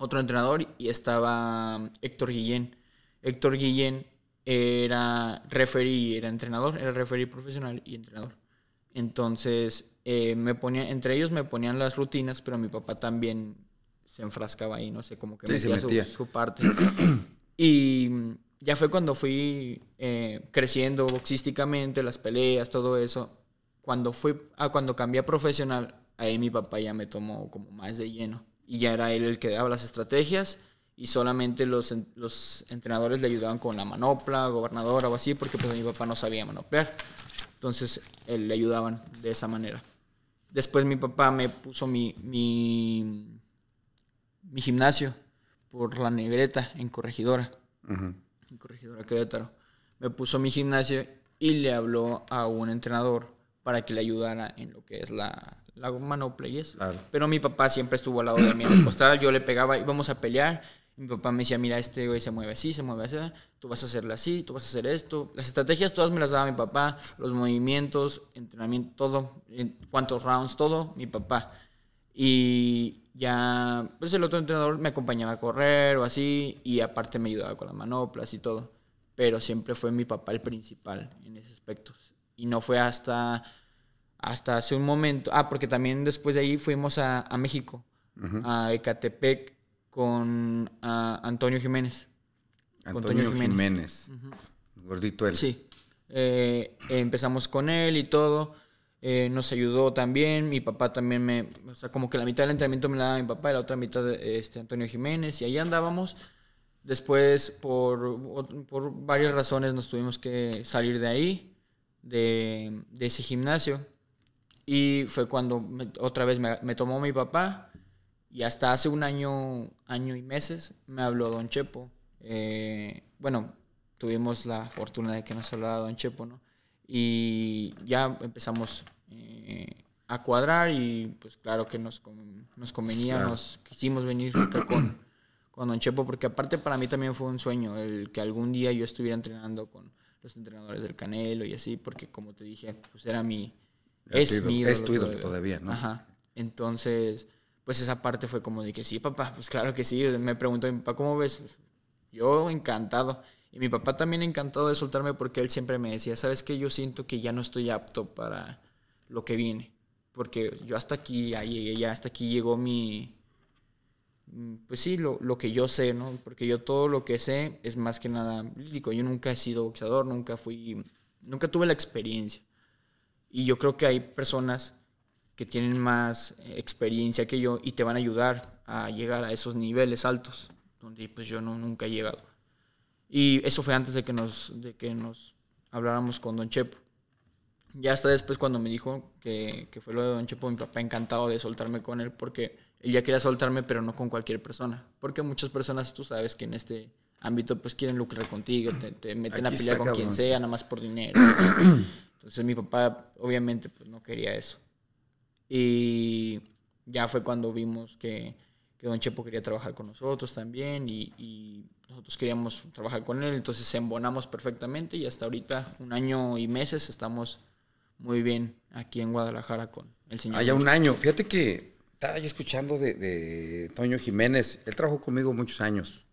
otro entrenador y estaba mm, Héctor Guillén. Héctor Guillén era referee, era entrenador, era referee profesional y entrenador. Entonces, eh, me ponía, entre ellos me ponían las rutinas, pero mi papá también se enfrascaba ahí, no sé, como que
Sí, se
metía, su-
metía.
Su, parte. y ya fue cuando fui eh, creciendo boxísticamente, las peleas, todo eso. Cuando fui, ah, cuando cambié a profesional, ahí mi papá ya me tomó como más de lleno. Y ya era él el que daba las estrategias y solamente los, los entrenadores le ayudaban con la manopla, gobernadora o así, porque pues mi papá no sabía manoplear. Entonces, él le ayudaban de esa manera. Después mi papá me puso mi, mi, mi gimnasio por la negreta en Corregidora, en Corregidora Querétaro. Me puso mi gimnasio y le habló a un entrenador para que le ayudara en lo que es la, la manopla y eso.
Claro.
Pero mi papá siempre estuvo al lado de mí en el costal, yo le pegaba, íbamos a pelear. Mi papá me decía, mira, este güey se mueve así, se mueve así, tú vas a hacerle así, tú vas a hacer esto. Las estrategias todas me las daba mi papá, los movimientos, entrenamiento, todo, en cuántos rounds, todo, mi papá. Y ya, pues el otro entrenador me acompañaba a correr o así, y aparte me ayudaba con las manoplas y todo. Pero siempre fue mi papá el principal en ese aspecto. Y no fue hasta, hasta hace un momento. Ah, porque también después de ahí fuimos a, a México, a Ecatepec, con ah, Antonio Jiménez.
Antonio
Toño
Jiménez. Gordito él.
Sí. Eh, empezamos con él y todo. Eh, nos ayudó también. Mi papá también me. O sea, como que la mitad del entrenamiento me la daba mi papá y la otra mitad este, Antonio Jiménez. Y ahí andábamos. Después, por, por varias razones, nos tuvimos que salir de ahí, de, de ese gimnasio. Y fue cuando otra vez me, me tomó mi papá. Y hasta hace un año, año y meses, me habló Don Chepo. Eh, bueno, tuvimos la fortuna de que nos hablara Don Chepo, ¿no? Y ya empezamos eh, a cuadrar y pues claro que nos, nos convenía,
Claro.
nos quisimos venir acá con, con Don Chepo, porque aparte para mí también fue un sueño el que algún día yo estuviera entrenando con los entrenadores del Canelo y así, porque como te dije, pues era mi... Es
ídolo,
mi ídolo
es tu ídolo todavía, ¿no?
Ajá. Entonces, pues esa parte fue como de que sí, papá, pues claro que sí. Me preguntó mi papá, ¿cómo ves? Yo encantado. Y mi papá también encantado de soltarme porque él siempre me decía, ¿sabes qué? Yo siento que ya no estoy apto para lo que viene. Porque yo hasta aquí, ya llegué, ya hasta aquí llegó mi... mm, Pues sí, lo, lo que yo sé, ¿no? Porque yo todo lo que sé es más que nada lírico. Yo nunca he sido boxeador, nunca fui... Nunca tuve la experiencia. Y yo creo que hay personas que tienen más experiencia que yo y te van a ayudar a llegar a esos niveles altos, donde pues yo no, nunca he llegado. Y eso fue antes de que nos, de que nos habláramos con Don Chepo. Ya hasta después cuando me dijo que, que fue lo de Don Chepo, mi papá encantado de soltarme con él porque él ya quería soltarme, pero no con cualquier persona. Porque muchas personas, tú sabes que en este ámbito pues quieren lucrar contigo, te, te meten
Aquí
a pelear con quien sea, nada más por dinero. Entonces mi papá obviamente pues no quería eso. Y ya fue cuando vimos que, que Don Chepo quería trabajar con nosotros también y, y nosotros queríamos trabajar con él, entonces embonamos perfectamente y hasta ahorita, un año y meses, estamos muy bien aquí en Guadalajara con el señor.
Ah, ya un año. Fíjate que estaba yo escuchando de, de Toño Jiménez. Él trabajó conmigo muchos años.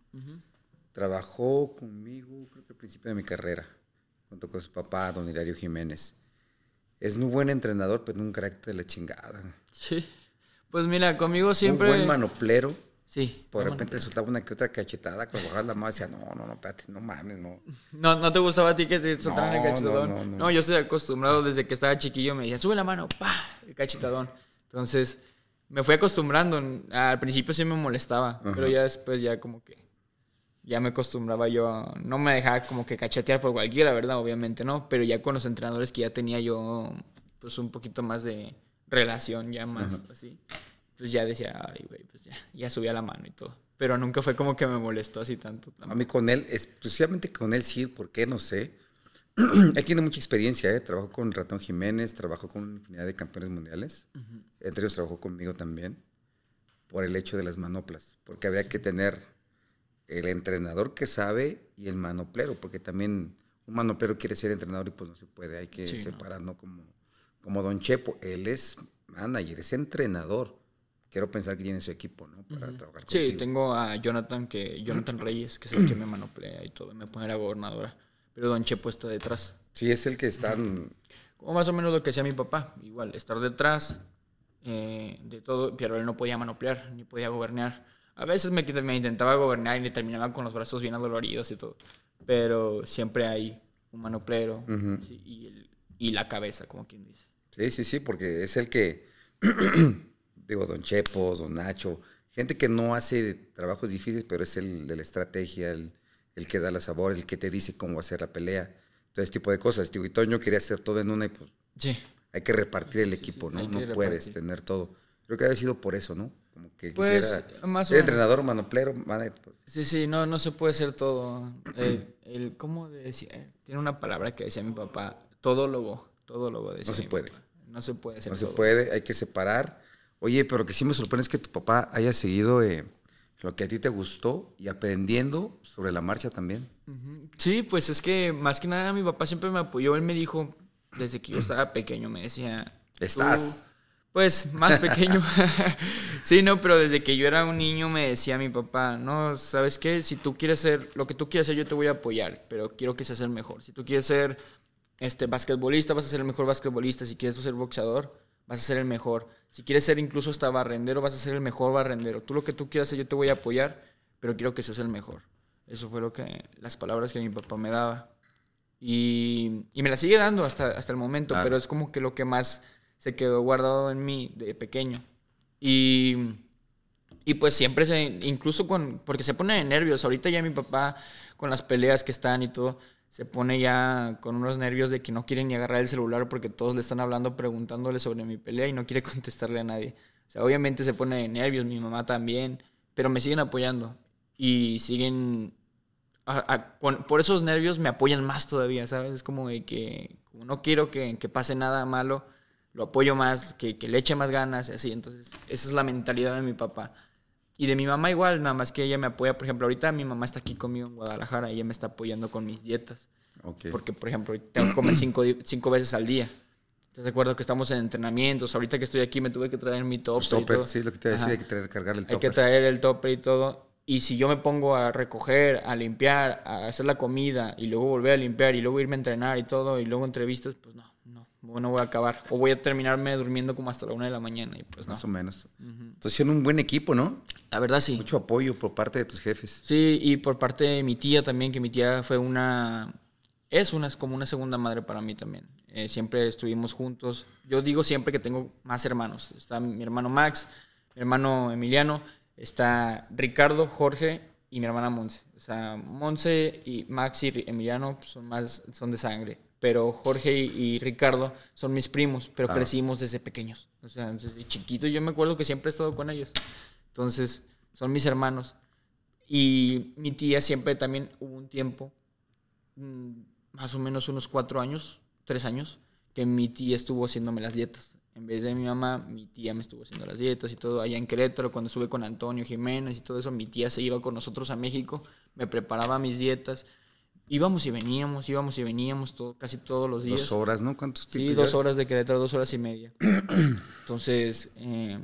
Trabajó conmigo, creo que al principio de mi carrera, junto con su papá, don Hilario Jiménez. Es muy buen entrenador, pero un carácter de la chingada.
Sí. Pues mira, conmigo siempre...
Un buen manoplero.
Sí.
Por repente soltaba una que otra cachetada, cuando bajaba la mano decía, no, no, no, espérate, no mames, no.
No, ¿no te gustaba a ti que te soltaran el cachetadón?
no,
No,
no, no.
yo estoy acostumbrado desde que estaba chiquillo, me decía, sube la mano, pa, el cachetadón. Entonces, me fui acostumbrando. Al principio sí me molestaba, pero ya después ya como que ya me acostumbraba yo, a- no me dejaba como que cachetear por cualquiera, ¿verdad? Obviamente no, pero ya con los entrenadores que ya tenía yo, pues un poquito más de relación, ya más así. Pues ya decía, ay, güey, pues ya, ya subía la mano y todo. Pero nunca fue como que me molestó así tanto.
A mí con él, exclusivamente con él sí, ¿por qué? No sé. él tiene mucha experiencia, ¿eh? Trabajó con Ratón Jiménez, trabajó con una infinidad de campeones mundiales. Entre ellos trabajó conmigo también, por el hecho de las manoplas. Porque había que tener el entrenador que sabe y el manoplero, porque también un manoplero quiere ser entrenador y pues no se puede, hay que
Sí, ¿no?
Como, como Don Chepo, él es manager, es entrenador. Quiero pensar que tiene su equipo, ¿no? Para trabajar
Sí,
contigo.
tengo a Jonathan, que Jonathan Reyes, que es el que me manoplea y todo, me pone la gobernadora. Pero Don Chepo está detrás.
Sí, es el que están...
Como más o menos lo que hacía mi papá. Igual, estar detrás eh, de todo, pero él no podía manoplear, ni podía gobernar. A veces me, me intentaba gobernar y me terminaba con los brazos bien adoloridos y todo. Pero siempre hay un manoplero sí, y, el- y la cabeza, como quien dice.
Sí, sí, sí, porque es el que, digo, Don Chepo, Don Nacho, gente que no hace trabajos difíciles, pero es el de la estrategia, el, el que da la sabor, el que te dice cómo hacer la pelea, todo ese tipo de cosas. Digo, y Toño quería hacer todo en una y pues
Sí.
hay que repartir el equipo, ¿no? No puedes
repartir.
tener todo. Creo que ha sido por eso, ¿no? Como que
Pues,
quisiera
más o
ser
menos.
entrenador, manoplero, pues,
Sí, sí, no, no se puede ser todo. El, el- ¿Cómo decía? Tiene una palabra que decía mi papá, todólogo, todólogo decía
No se puede.
papá. No se puede ser
no se
todo.
puede, hay que separar. Oye, pero que sí me sorprende es que tu papá haya seguido eh, lo que a ti te gustó y aprendiendo sobre la marcha también.
Sí, pues es que más que nada mi papá siempre me apoyó. Él me dijo, desde que yo estaba pequeño, me decía...
Estás.
Pues más pequeño. sí, no, pero desde que yo era un niño me decía mi papá, no, ¿sabes qué? Si tú quieres ser, lo que tú quieres ser, yo te voy a apoyar, pero quiero que seas el mejor. Si tú quieres ser este basquetbolista, vas a ser el mejor basquetbolista. Si quieres tú ser boxeador, vas a ser el mejor. Si quieres ser incluso hasta barrendero, vas a ser el mejor barrendero. Tú lo que tú quieras ser, yo te voy a apoyar, pero quiero que seas el mejor. Eso fue lo que, las palabras que mi papá me daba. Y, y me la sigue dando hasta, hasta el momento,
Claro.
pero es como que lo que más se quedó guardado en mí de pequeño. Y, y pues siempre se, incluso con, porque se pone de nervios. Ahorita ya mi papá, con las peleas que están y todo, se pone ya con unos nervios de que no quiere ni agarrar el celular porque todos le están hablando, preguntándole sobre mi pelea y no quiere contestarle a nadie. O sea, obviamente se pone de nervios, mi mamá también, pero me siguen apoyando y siguen por esos nervios me apoyan más todavía, ¿sabes? Es como de que no quiero que, que pase nada malo, lo apoyo más, que, que le eche más ganas y así. Entonces, esa es la mentalidad de mi papá. Y de mi mamá igual, nada más que ella me apoya. Por ejemplo, ahorita mi mamá está aquí conmigo en Guadalajara y ella me está apoyando con mis dietas. Porque, por ejemplo, tengo que comer cinco, cinco veces al día. Entonces, recuerdo que estamos en entrenamientos. Ahorita que estoy aquí me tuve que traer mi top.
Los toppers, sí, lo que te iba a decir,
Ajá.
hay que traer, cargar el
Hay
topper.
que traer el topper y todo. Y si yo me pongo a recoger, a limpiar, a hacer la comida y luego volver a limpiar y luego irme a entrenar y todo y luego entrevistas, pues no, no, voy a acabar. O voy a terminarme durmiendo como hasta la una de la mañana y pues no.
Más o menos. Entonces, son un buen equipo, ¿no?
La verdad sí.
Mucho apoyo por parte de tus jefes.
Sí, y por parte de mi tía también, que mi tía fue una... Es una, es como una segunda madre para mí también. Eh, siempre estuvimos juntos. Yo digo siempre que tengo más hermanos. Está mi hermano Max, mi hermano Emiliano, está Ricardo, Jorge y mi hermana Monse. O sea, Monse y Max y Emiliano son más, son de sangre. Pero Jorge y, y Ricardo son mis primos, pero
Claro.
crecimos desde pequeños. O sea, desde chiquito yo me acuerdo que siempre he estado con ellos. Entonces, son mis hermanos. Y mi tía siempre también hubo un tiempo, mm, más o menos unos cuatro años, tres años, que mi tía estuvo haciéndome las dietas. En vez de mi mamá, mi tía me estuvo haciendo las dietas y todo. Allá en Querétaro, cuando estuve con Antonio Jiménez y todo eso, mi tía se iba con nosotros a México. me preparaba mis dietas. Íbamos y veníamos, íbamos y veníamos todo, casi todos los días.
Dos horas, ¿no? ¿Cuántos
Sí, dos horas de Querétaro, dos horas y media. Entonces, eh,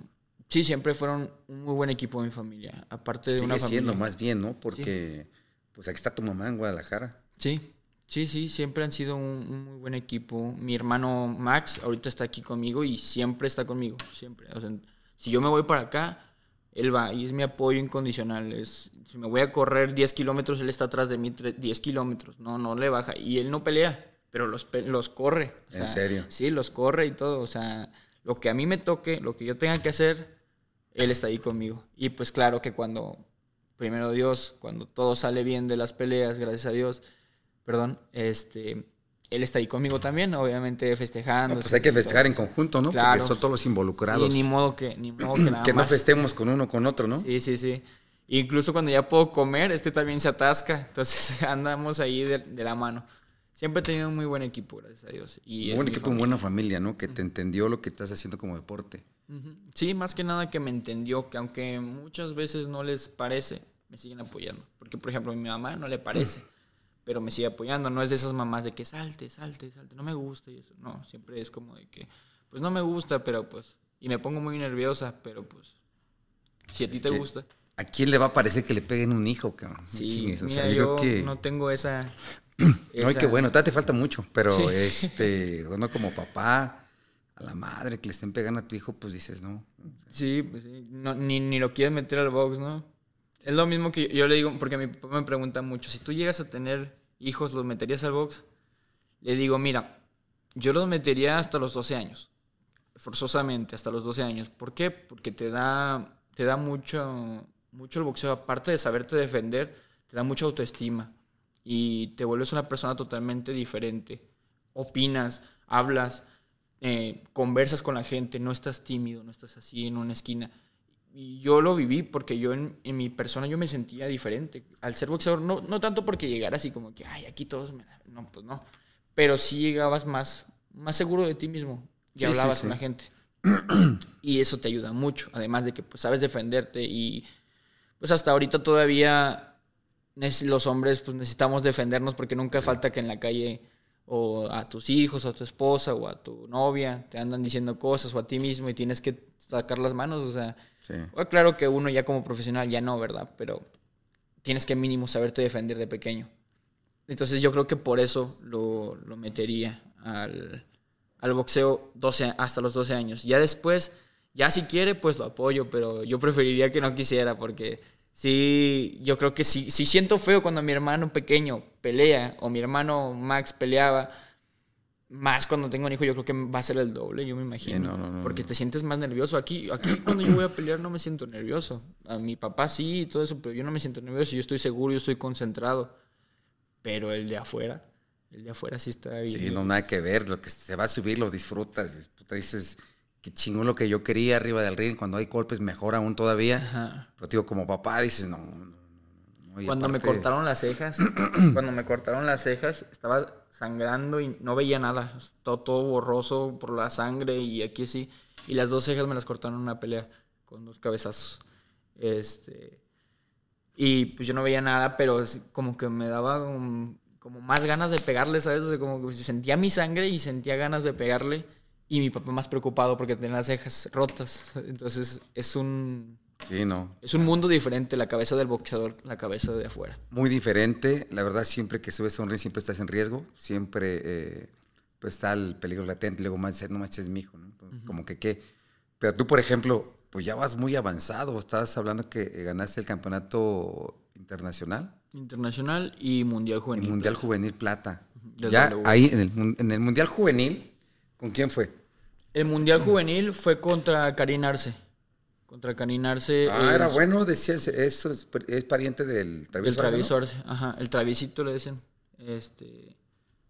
sí, siempre fueron un muy buen equipo de mi familia. Aparte de
Sigue
una familia.
siendo más bien, ¿no? Porque pues aquí está tu mamá en Guadalajara.
Sí, sí, sí, siempre han sido un, un muy buen equipo. Mi hermano Max ahorita está aquí conmigo y siempre está conmigo, siempre. O sea, si yo me voy para acá, él va y es mi apoyo incondicional. Es, si me voy a correr 10 kilómetros, él está atrás de mí tre- 10 kilómetros. No, no le baja. Y él no pelea, pero los, los corre. O
¿En serio?
Sí, los corre y todo. O sea, lo que a mí me toque, lo que yo tenga que hacer, él está ahí conmigo. Y pues claro que cuando, primero Dios, cuando todo sale bien de las peleas, gracias a Dios, perdón, este, él está ahí conmigo también, obviamente festejando.
No, pues hay que festejar en conjunto, ¿no?
Claro.
Porque son todos los involucrados.
Sí, ni modo que, ni modo que nada
que no
más.
festemos con uno con otro, ¿no?
Sí, sí, sí. Incluso cuando ya puedo comer, este también se atasca. Entonces andamos ahí de, de la mano. Siempre he tenido un muy buen equipo, gracias a Dios. Y es
buen equipo,
familia.
buena familia, ¿no? Que te entendió lo que estás haciendo como deporte.
Sí, más que nada que me entendió, que aunque muchas veces no les parece, me siguen apoyando. Porque, por ejemplo, a mi mamá no le parece, pero me sigue apoyando. No es de esas mamás de que salte, salte, salte, no me gusta y eso. No, siempre es como de que, pues no me gusta, pero pues, y me pongo muy nerviosa, pero pues, si a ti te gusta.
¿A quién le va a parecer que le peguen un hijo, cabrón?
Sí,
o
mira,
sea,
yo,
creo que...
no tengo esa...
No, y qué
esa-
bueno, te falta mucho, pero
Sí.
este, uno como papá, a la madre que le estén pegando a tu hijo, pues dices, no.
Sí, pues sí. No, ni, ni lo quieres meter al box, ¿no? Es lo mismo que yo, le digo, porque mi papá me pregunta mucho, si tú llegas a tener hijos, ¿los meterías al box? Le digo, mira, yo los metería hasta los 12 años, forzosamente, hasta los 12 años. ¿Por qué? Porque te da, te da mucho, mucho el boxeo, aparte de saberte defender, te da mucha autoestima y te vuelves una persona totalmente diferente. Opinas, hablas, eh, conversas con la gente, no estás tímido, no estás así en una esquina. Y yo lo viví porque yo en, en mi persona yo me sentía diferente. Al ser boxeador, no, no tanto porque llegara así como que, ay, aquí todos me la-". No, pues no. Pero sí llegabas más, más seguro de ti mismo y
Sí,
hablabas
sí.
con la gente. y eso te ayuda mucho. Además de que pues, sabes defenderte y pues hasta ahorita todavía los hombres pues necesitamos defendernos porque nunca falta que en la calle o a tus hijos o a tu esposa o a tu novia te andan diciendo cosas o a ti mismo y tienes que sacar las manos, o sea,
Sí.
bueno, claro que uno ya como profesional ya no, ¿verdad? Pero tienes que mínimo saberte defender de pequeño. Entonces yo creo que por eso lo, lo metería al, al boxeo 12, hasta los 12 años. Ya después, ya si quiere, pues lo apoyo, pero yo preferiría que no quisiera porque sí, yo creo que sí, sí siento feo cuando mi hermano pequeño pelea o mi hermano Max peleaba. Más cuando tengo un hijo, yo creo que va a ser el doble, yo me imagino.
no, no, no,
porque te sientes más nervioso. Aquí, aquí cuando yo voy a pelear no me siento nervioso. A mi papá sí y todo eso, pero yo no me siento nervioso. Yo estoy seguro, yo estoy concentrado. Pero el de afuera, el de afuera sí está bien.
Sí, no, nada que ver. Lo que se va a subir lo disfrutas. Puta, dices, qué chingón lo que yo quería arriba del ring. Cuando hay golpes, mejor aún todavía.
Ajá.
Pero digo, como papá, dices, no,
Cuando me cortaron las cejas, cuando me cortaron las cejas, estaba sangrando y no veía nada. Todo, todo borroso por la sangre y aquí sí. Y las dos cejas me las cortaron en una pelea con dos cabezazos. Este. Y pues yo no veía nada, pero como que me daba como más ganas de pegarle, ¿sabes? O sea, como que sentía mi sangre y sentía ganas de pegarle. Y mi papá más preocupado porque tenía las cejas rotas. Entonces es un,
Sí, no.
es un mundo diferente la cabeza del boxeador, la cabeza de afuera.
Muy diferente. La verdad, siempre que subes a un ring, siempre estás en riesgo. Siempre eh, pues está el peligro latente. Luego más no manches, es mi hijo, ¿no? Entonces, como que qué. Pero tú, por ejemplo, pues ya vas muy avanzado. Estás hablando que eh, ganaste el campeonato internacional,
Internacional y Mundial
el
Juvenil.
Mundial Juvenil Plata. Ya ahí, en el, en el Mundial Juvenil, ¿con quién fue?
El Mundial Juvenil fue contra Karin Arce. Contra Karin Arce.
Ah, era bueno, decías, eso es, es pariente del
El
Travieso. Arce,
Travis
¿no?
Ajá, el Travisito le dicen. Este.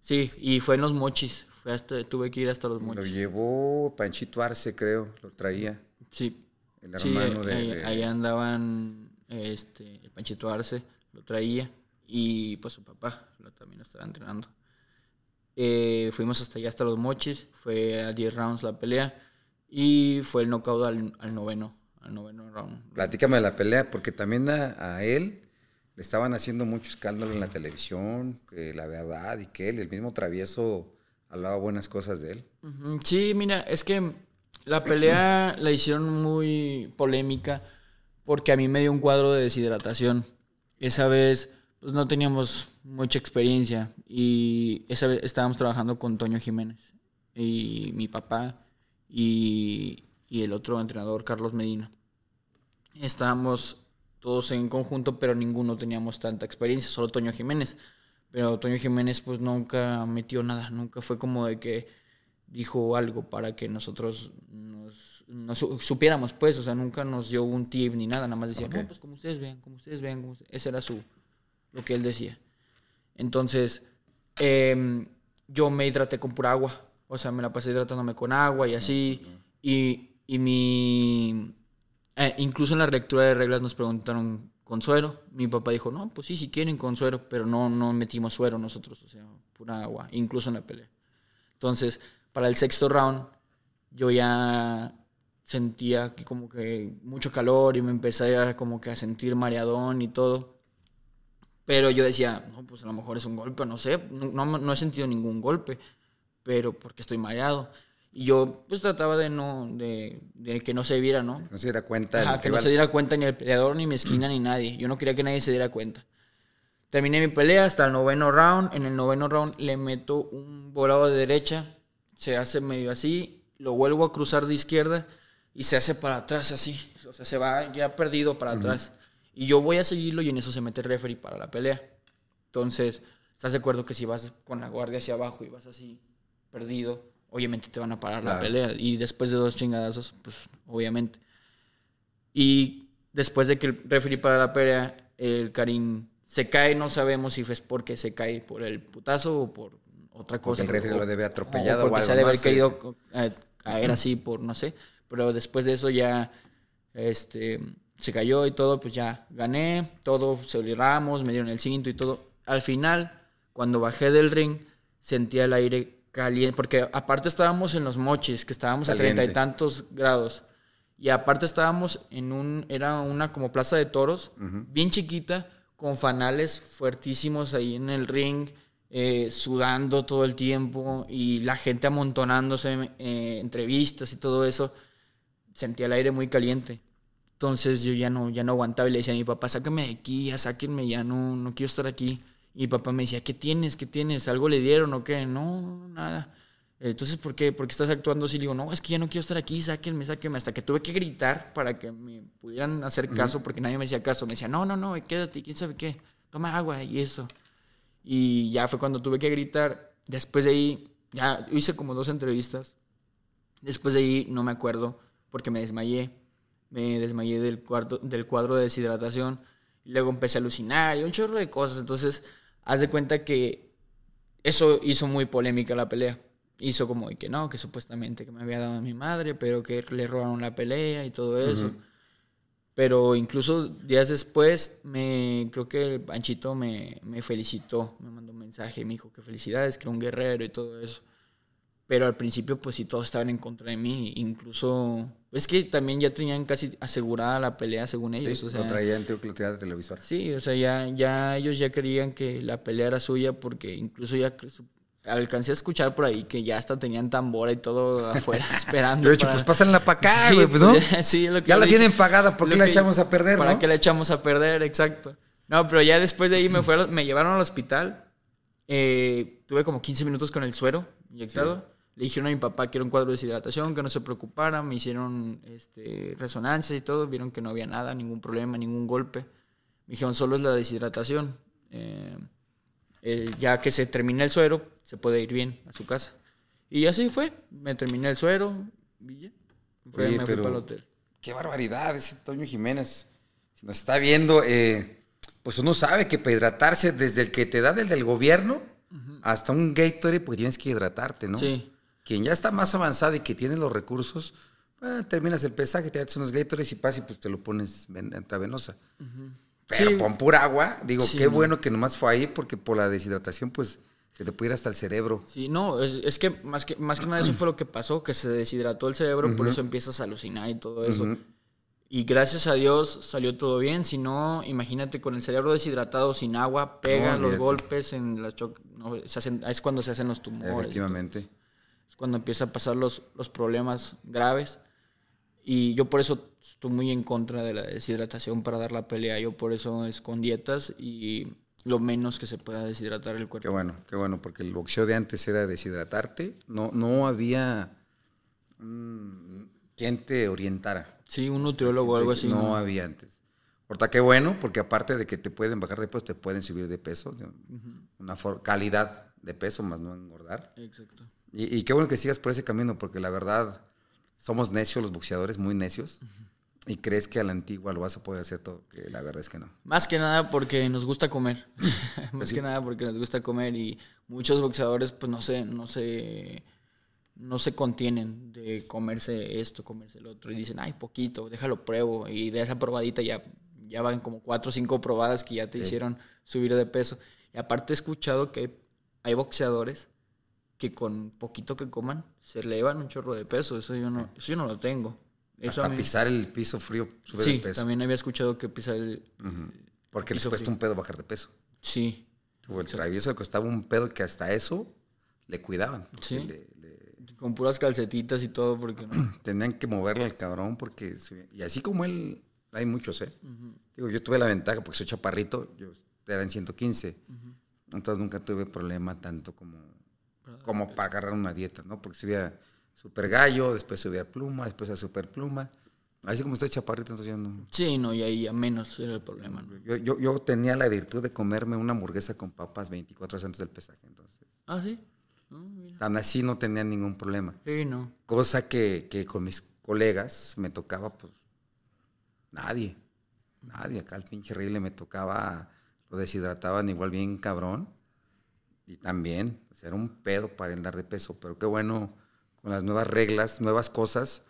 Sí, y fue en los mochis. Fue hasta, tuve que ir hasta los
Lo
mochis.
llevó Panchito Arce, creo, lo traía.
Sí.
El
Sí,
hermano de-
ahí,
de-
ahí andaban este, el Panchito Arce, lo traía. Y pues su papá lo, también lo estaba entrenando. Eh, fuimos hasta allá, hasta los mochis. Fue a 10 rounds la pelea. Y fue el knockout al, al noveno. Al noveno round.
Platícame de la pelea, porque también a, a él le estaban haciendo mucho escándalo en la televisión, que la verdad, y que él, el mismo travieso, hablaba buenas cosas de él.
Sí, mira, es que la pelea la hicieron muy polémica porque a mí me dio un cuadro de deshidratación. Esa vez, pues no teníamos mucha experiencia y esa vez estábamos trabajando con Toño Jiménez y mi papá y, y el otro entrenador, Carlos Medina. Estábamos todos en conjunto, pero ninguno teníamos tanta experiencia, solo Toño Jiménez. Pero Toño Jiménez pues nunca metió nada, nunca fue como de que dijo algo para que nosotros nos, nos su- supiéramos, pues, o sea, nunca nos dio un tip ni nada, nada más decía, no, pues como ustedes vean, como ustedes vean, como ustedes-". ese era su, lo que él decía. Entonces, em, yo me hidraté con pura agua, o sea, me la pasé hidratándome con agua y así, y, y mi, eh, incluso en la lectura de reglas nos preguntaron con suero. Mi papá dijo, no, pues sí, si quieren con suero, pero no, no metimos suero nosotros, o sea, pura agua, incluso en la pelea. Entonces, para el sexto round, yo ya sentía como que mucho calor y me empecé a como que a sentir mareadón y todo. Pero yo decía, no, pues a lo mejor es un golpe, no sé, no, no, no he sentido ningún golpe, pero porque estoy mareado. Y yo pues trataba de no, de, de que no se viera, ¿no?
No se diera cuenta.
Ajá, que no se diera cuenta ni el peleador, ni mi esquina, ni nadie. Yo no quería que nadie se diera cuenta. Terminé mi pelea hasta el noveno round. En el noveno round le meto un volado de derecha. Se hace medio así. Lo vuelvo a cruzar de izquierda. Y se hace para atrás así. O sea, se va ya perdido para atrás. Y yo voy a seguirlo y en eso se mete el referee para la pelea. Entonces, ¿estás de acuerdo que si vas con la guardia hacia abajo y vas así perdido, obviamente te van a parar la pelea? Y después de dos chingadazos, pues obviamente. Y después de que el referee para la pelea, el Karim se cae, no sabemos si fue porque se cae por el putazo o por otra cosa.
el referee lo debe atropellado
o se debe haber
eh.
querido eh, caer así por, no sé. Pero después de eso ya, este, se cayó y todo, pues ya gané, todo, celebramos, me dieron el cinto y todo. Al final, cuando bajé del ring, sentía el aire caliente, porque aparte estábamos en los mochis, que estábamos a treinta y tantos grados. Y aparte estábamos en un, era una como plaza de toros, bien chiquita, con fanales fuertísimos ahí en el ring, eh, sudando todo el tiempo y la gente amontonándose, eh, entrevistas y todo eso. Sentía el aire muy caliente. Entonces yo ya no, ya no aguantaba y le decía a mi papá, sácame de aquí, ya sáquenme, ya no, no quiero estar aquí. Y papá me decía, ¿qué tienes? ¿Qué tienes? ¿Algo le dieron o qué? No, nada. Entonces, ¿por qué? ¿Por qué estás actuando así? Le digo, no, es que ya no quiero estar aquí, sáquenme, sáquenme. Hasta que tuve que gritar para que me pudieran hacer caso, porque nadie me hacía caso. Me decía, no, no, no, quédate, quién sabe qué, toma agua y eso. Y ya fue cuando tuve que gritar. Después de ahí, ya hice como dos entrevistas. Después de ahí, no me acuerdo, porque me desmayé. Me desmayé del, cuarto, del cuadro de deshidratación. Luego empecé a alucinar y un chorro de cosas. Entonces, haz de cuenta que eso hizo muy polémica la pelea. Hizo como que no, que supuestamente que me había dado a mi madre, pero que le robaron la pelea y todo eso. Pero incluso días después, me, creo que el Panchito me, me felicitó, me mandó un mensaje, me dijo que felicidades, que era un guerrero y todo eso. Pero al principio, pues sí, todos estaban en contra de mí. Incluso, es que también ya tenían casi asegurada la pelea según ellos.
Sí,
o sea,
lo traían, de televisor.
Sí, o sea, ya, ya ellos ya querían que la pelea era suya porque incluso ya alcancé a escuchar por ahí que ya hasta tenían tambora y todo afuera esperando.
Yo he dicho,
para-
pues pásenla para acá,
Sí,
güey, pues, ¿no?
ya- sí, lo que
Ya la
dije.
tienen pagada, ¿por qué la
que-
echamos a perder,
¿Para
no?
qué la echamos a perder? Exacto. No, pero ya después de ahí me, fueron, me llevaron al hospital. Eh, tuve como 15 minutos con el suero inyectado. Le dijeron a mi papá que era un cuadro de deshidratación, que no se preocupara. Me hicieron este, resonancias y todo. Vieron que no había nada, ningún problema, ningún golpe. Me dijeron, solo es la deshidratación. Eh, eh, ya que se termina el suero, se puede ir bien a su casa. Y así fue. Me terminé el suero y ya. Fue-
Oye,
me fui para el hotel.
Qué barbaridad, ese Toño Jiménez. Si nos está viendo, eh, pues uno sabe que para hidratarse, desde el que te da del del gobierno hasta un Gatorade, pues tienes que hidratarte, ¿no?
Sí.
Quien ya está más avanzado y que tiene los recursos, eh, terminas el pesaje, te das unos Gatorades y pasas y pues te lo pones ven- intravenosa. Pero
Sí.
con pura agua, digo,
Sí.
qué bueno que nomás fue ahí porque por la deshidratación, pues se te ir hasta el cerebro.
Sí, no, es, es que más que más que nada eso fue lo que pasó, que se deshidrató el cerebro, por eso empiezas a alucinar y todo eso. Y gracias a Dios salió todo bien. Si no, imagínate con el cerebro deshidratado, sin agua, pega
No,
los golpes en cho- no, se hacen- es cuando se hacen los tumores.
Efectivamente.
Es cuando empiezan a pasar los, los problemas graves. Y yo por eso estoy muy en contra de la deshidratación para dar la pelea. Yo por eso es con dietas y lo menos que se pueda deshidratar el
Qué
cuerpo.
bueno, qué bueno, porque el boxeo de antes era deshidratarte. No, no había mm, quien te orientara.
Sí, un nutriólogo o algo así.
No,
¿no?
había antes. Ahorita qué bueno, porque aparte de que te pueden bajar de peso, te pueden subir de peso. Una calidad de peso, más no engordar.
Exacto.
Y, y qué bueno que sigas por ese camino, porque la verdad, somos necios los boxeadores, muy necios. Y crees que a la antigua lo vas a poder hacer todo, que la verdad es que no.
Más que nada porque nos gusta comer. Más que nada porque nos gusta comer y muchos boxeadores pues no se, no se, no se contienen de comerse esto, comerse el otro. Y dicen, ay, poquito, déjalo pruebo. Y de esa probadita ya, ya van como cuatro o cinco probadas que ya te hicieron subir de peso. Y aparte he escuchado que hay boxeadores que con poquito que coman se elevan un chorro de peso. Eso yo no, eso yo no lo tengo. Eso
Hasta
mí-
pisar el piso frío sube
Sí,
de peso.
también había escuchado que pisar el...
Porque les cuesta
frío.
un pedo bajar de peso.
Sí,
O el travieso le costaba un pedo que hasta eso le cuidaban.
Sí.
le- le-
Con puras calcetitas y todo, porque no.
tenían que moverle al cabrón porque... Y así como él, hay muchos, ¿eh? Digo, yo tuve la ventaja porque soy chaparrito, yo era en 115. Entonces nunca tuve problema tanto como, como para agarrar una dieta, ¿no? Porque subía super gallo, después subía pluma, después a super pluma. Así como estoy chaparrito, entonces yo no...
Sí, no, y ahí a menos era el problema. ¿no?
Yo, yo, yo tenía la virtud de comerme una hamburguesa con papas 24 horas antes del pesaje, entonces...
Ah, sí. No, mira.
Tan así no tenía ningún problema.
Sí, no.
Cosa que, que con mis colegas me tocaba, pues, nadie. Nadie. Acá el pinche rey le me tocaba, lo deshidrataban igual bien cabrón. Y también, pues, era un pedo para el dar de peso. Pero qué bueno, con las nuevas reglas, nuevas cosas.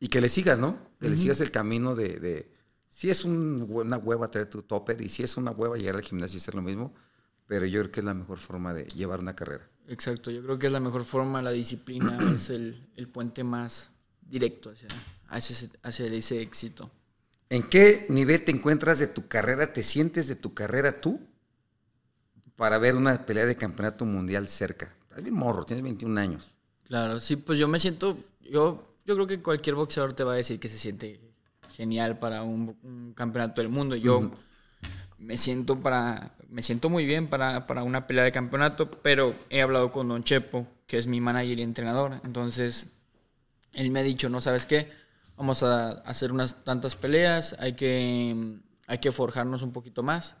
Y que le sigas, ¿no? Que le sigas el camino de, de si es un una hueva traer tu topper y si es una hueva llegar al gimnasio y hacer lo mismo. Pero yo creo que es la mejor forma de llevar una carrera.
Exacto, yo creo que es la mejor forma, la disciplina es el, el puente más directo hacia, hacia, ese, hacia ese éxito.
¿En qué nivel te encuentras de tu carrera? ¿Te sientes de tu carrera tú para ver una pelea de campeonato mundial cerca? Estás bien morro, tienes 21 años.
Claro, sí, pues yo me siento, yo, yo creo que cualquier boxeador te va a decir que se siente genial para un, un campeonato del mundo. Yo me siento para, me siento muy bien para, para una pelea de campeonato, pero he hablado con Don Chepo, que es mi manager y entrenador, entonces él me ha dicho, no sabes qué, vamos a hacer unas tantas peleas, hay que, hay que forjarnos un poquito más.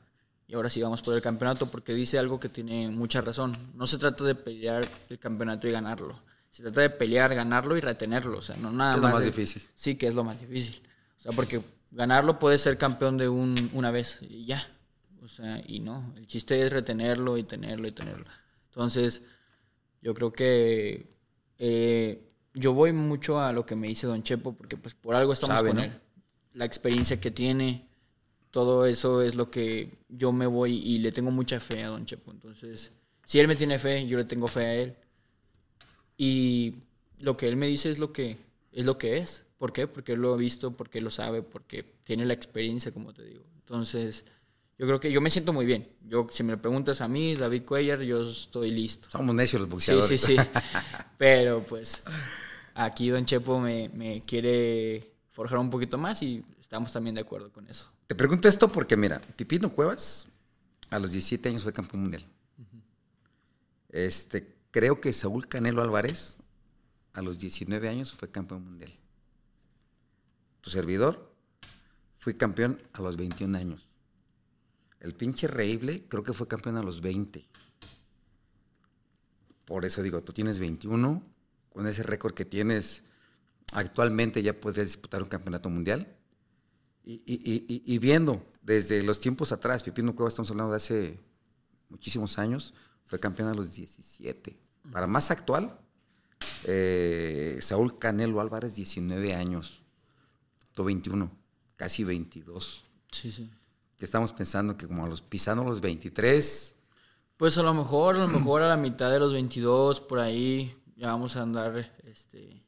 Y ahora sí vamos por el campeonato porque dice algo que tiene mucha razón. No se trata de pelear el campeonato y ganarlo. Se trata de pelear, ganarlo y retenerlo. O sea, no nada
Es lo
más.
más
de-
difícil.
Sí, que es lo más difícil. O sea, porque ganarlo puede ser campeón de un, una vez y ya. O sea, y no. El chiste es retenerlo y tenerlo y tenerlo. Entonces, yo creo que eh, yo voy mucho a lo que me dice Don Chepo, porque pues por algo estamos
Sabe,
con
¿no?
él. La experiencia que tiene, todo eso es lo que yo me voy y le tengo mucha fe a Don Chepo. Entonces, si él me tiene fe, yo le tengo fe a él. Y lo que él me dice es lo que es. Lo que es. ¿Por qué? Porque él lo ha visto, porque lo sabe, porque tiene la experiencia, como te digo. Entonces, yo creo que yo me siento muy bien. Yo, si me lo preguntas a mí, David Cuellar, yo estoy listo.
Somos necios los
Sí,
boxeadores.
sí, sí. Pero pues aquí Don Chepo me, me quiere forjar un poquito más y estamos también de acuerdo con eso.
Te pregunto esto porque, mira, Pipino Cuevas a los 17 años fue campeón mundial. Este, creo que Saúl Canelo Álvarez a los 19 años fue campeón mundial. Tu servidor fui campeón a los 21 años. El pinche Reible creo que fue campeón a los 20. Por eso digo, tú tienes 21, con ese récord que tienes actualmente ya podrías disputar un campeonato mundial. Y, y- y- viendo desde los tiempos atrás, Pipino Cueva, estamos hablando de hace muchísimos años, fue campeón a los 17. Para más actual, eh, Saúl Canelo Álvarez, 19 años. Tú 21, casi 22.
Sí, sí.
Que estamos pensando que como a los pisando los 23,
Pues a lo mejor, a lo mejor a la mitad de los 22, por ahí, ya vamos a andar este,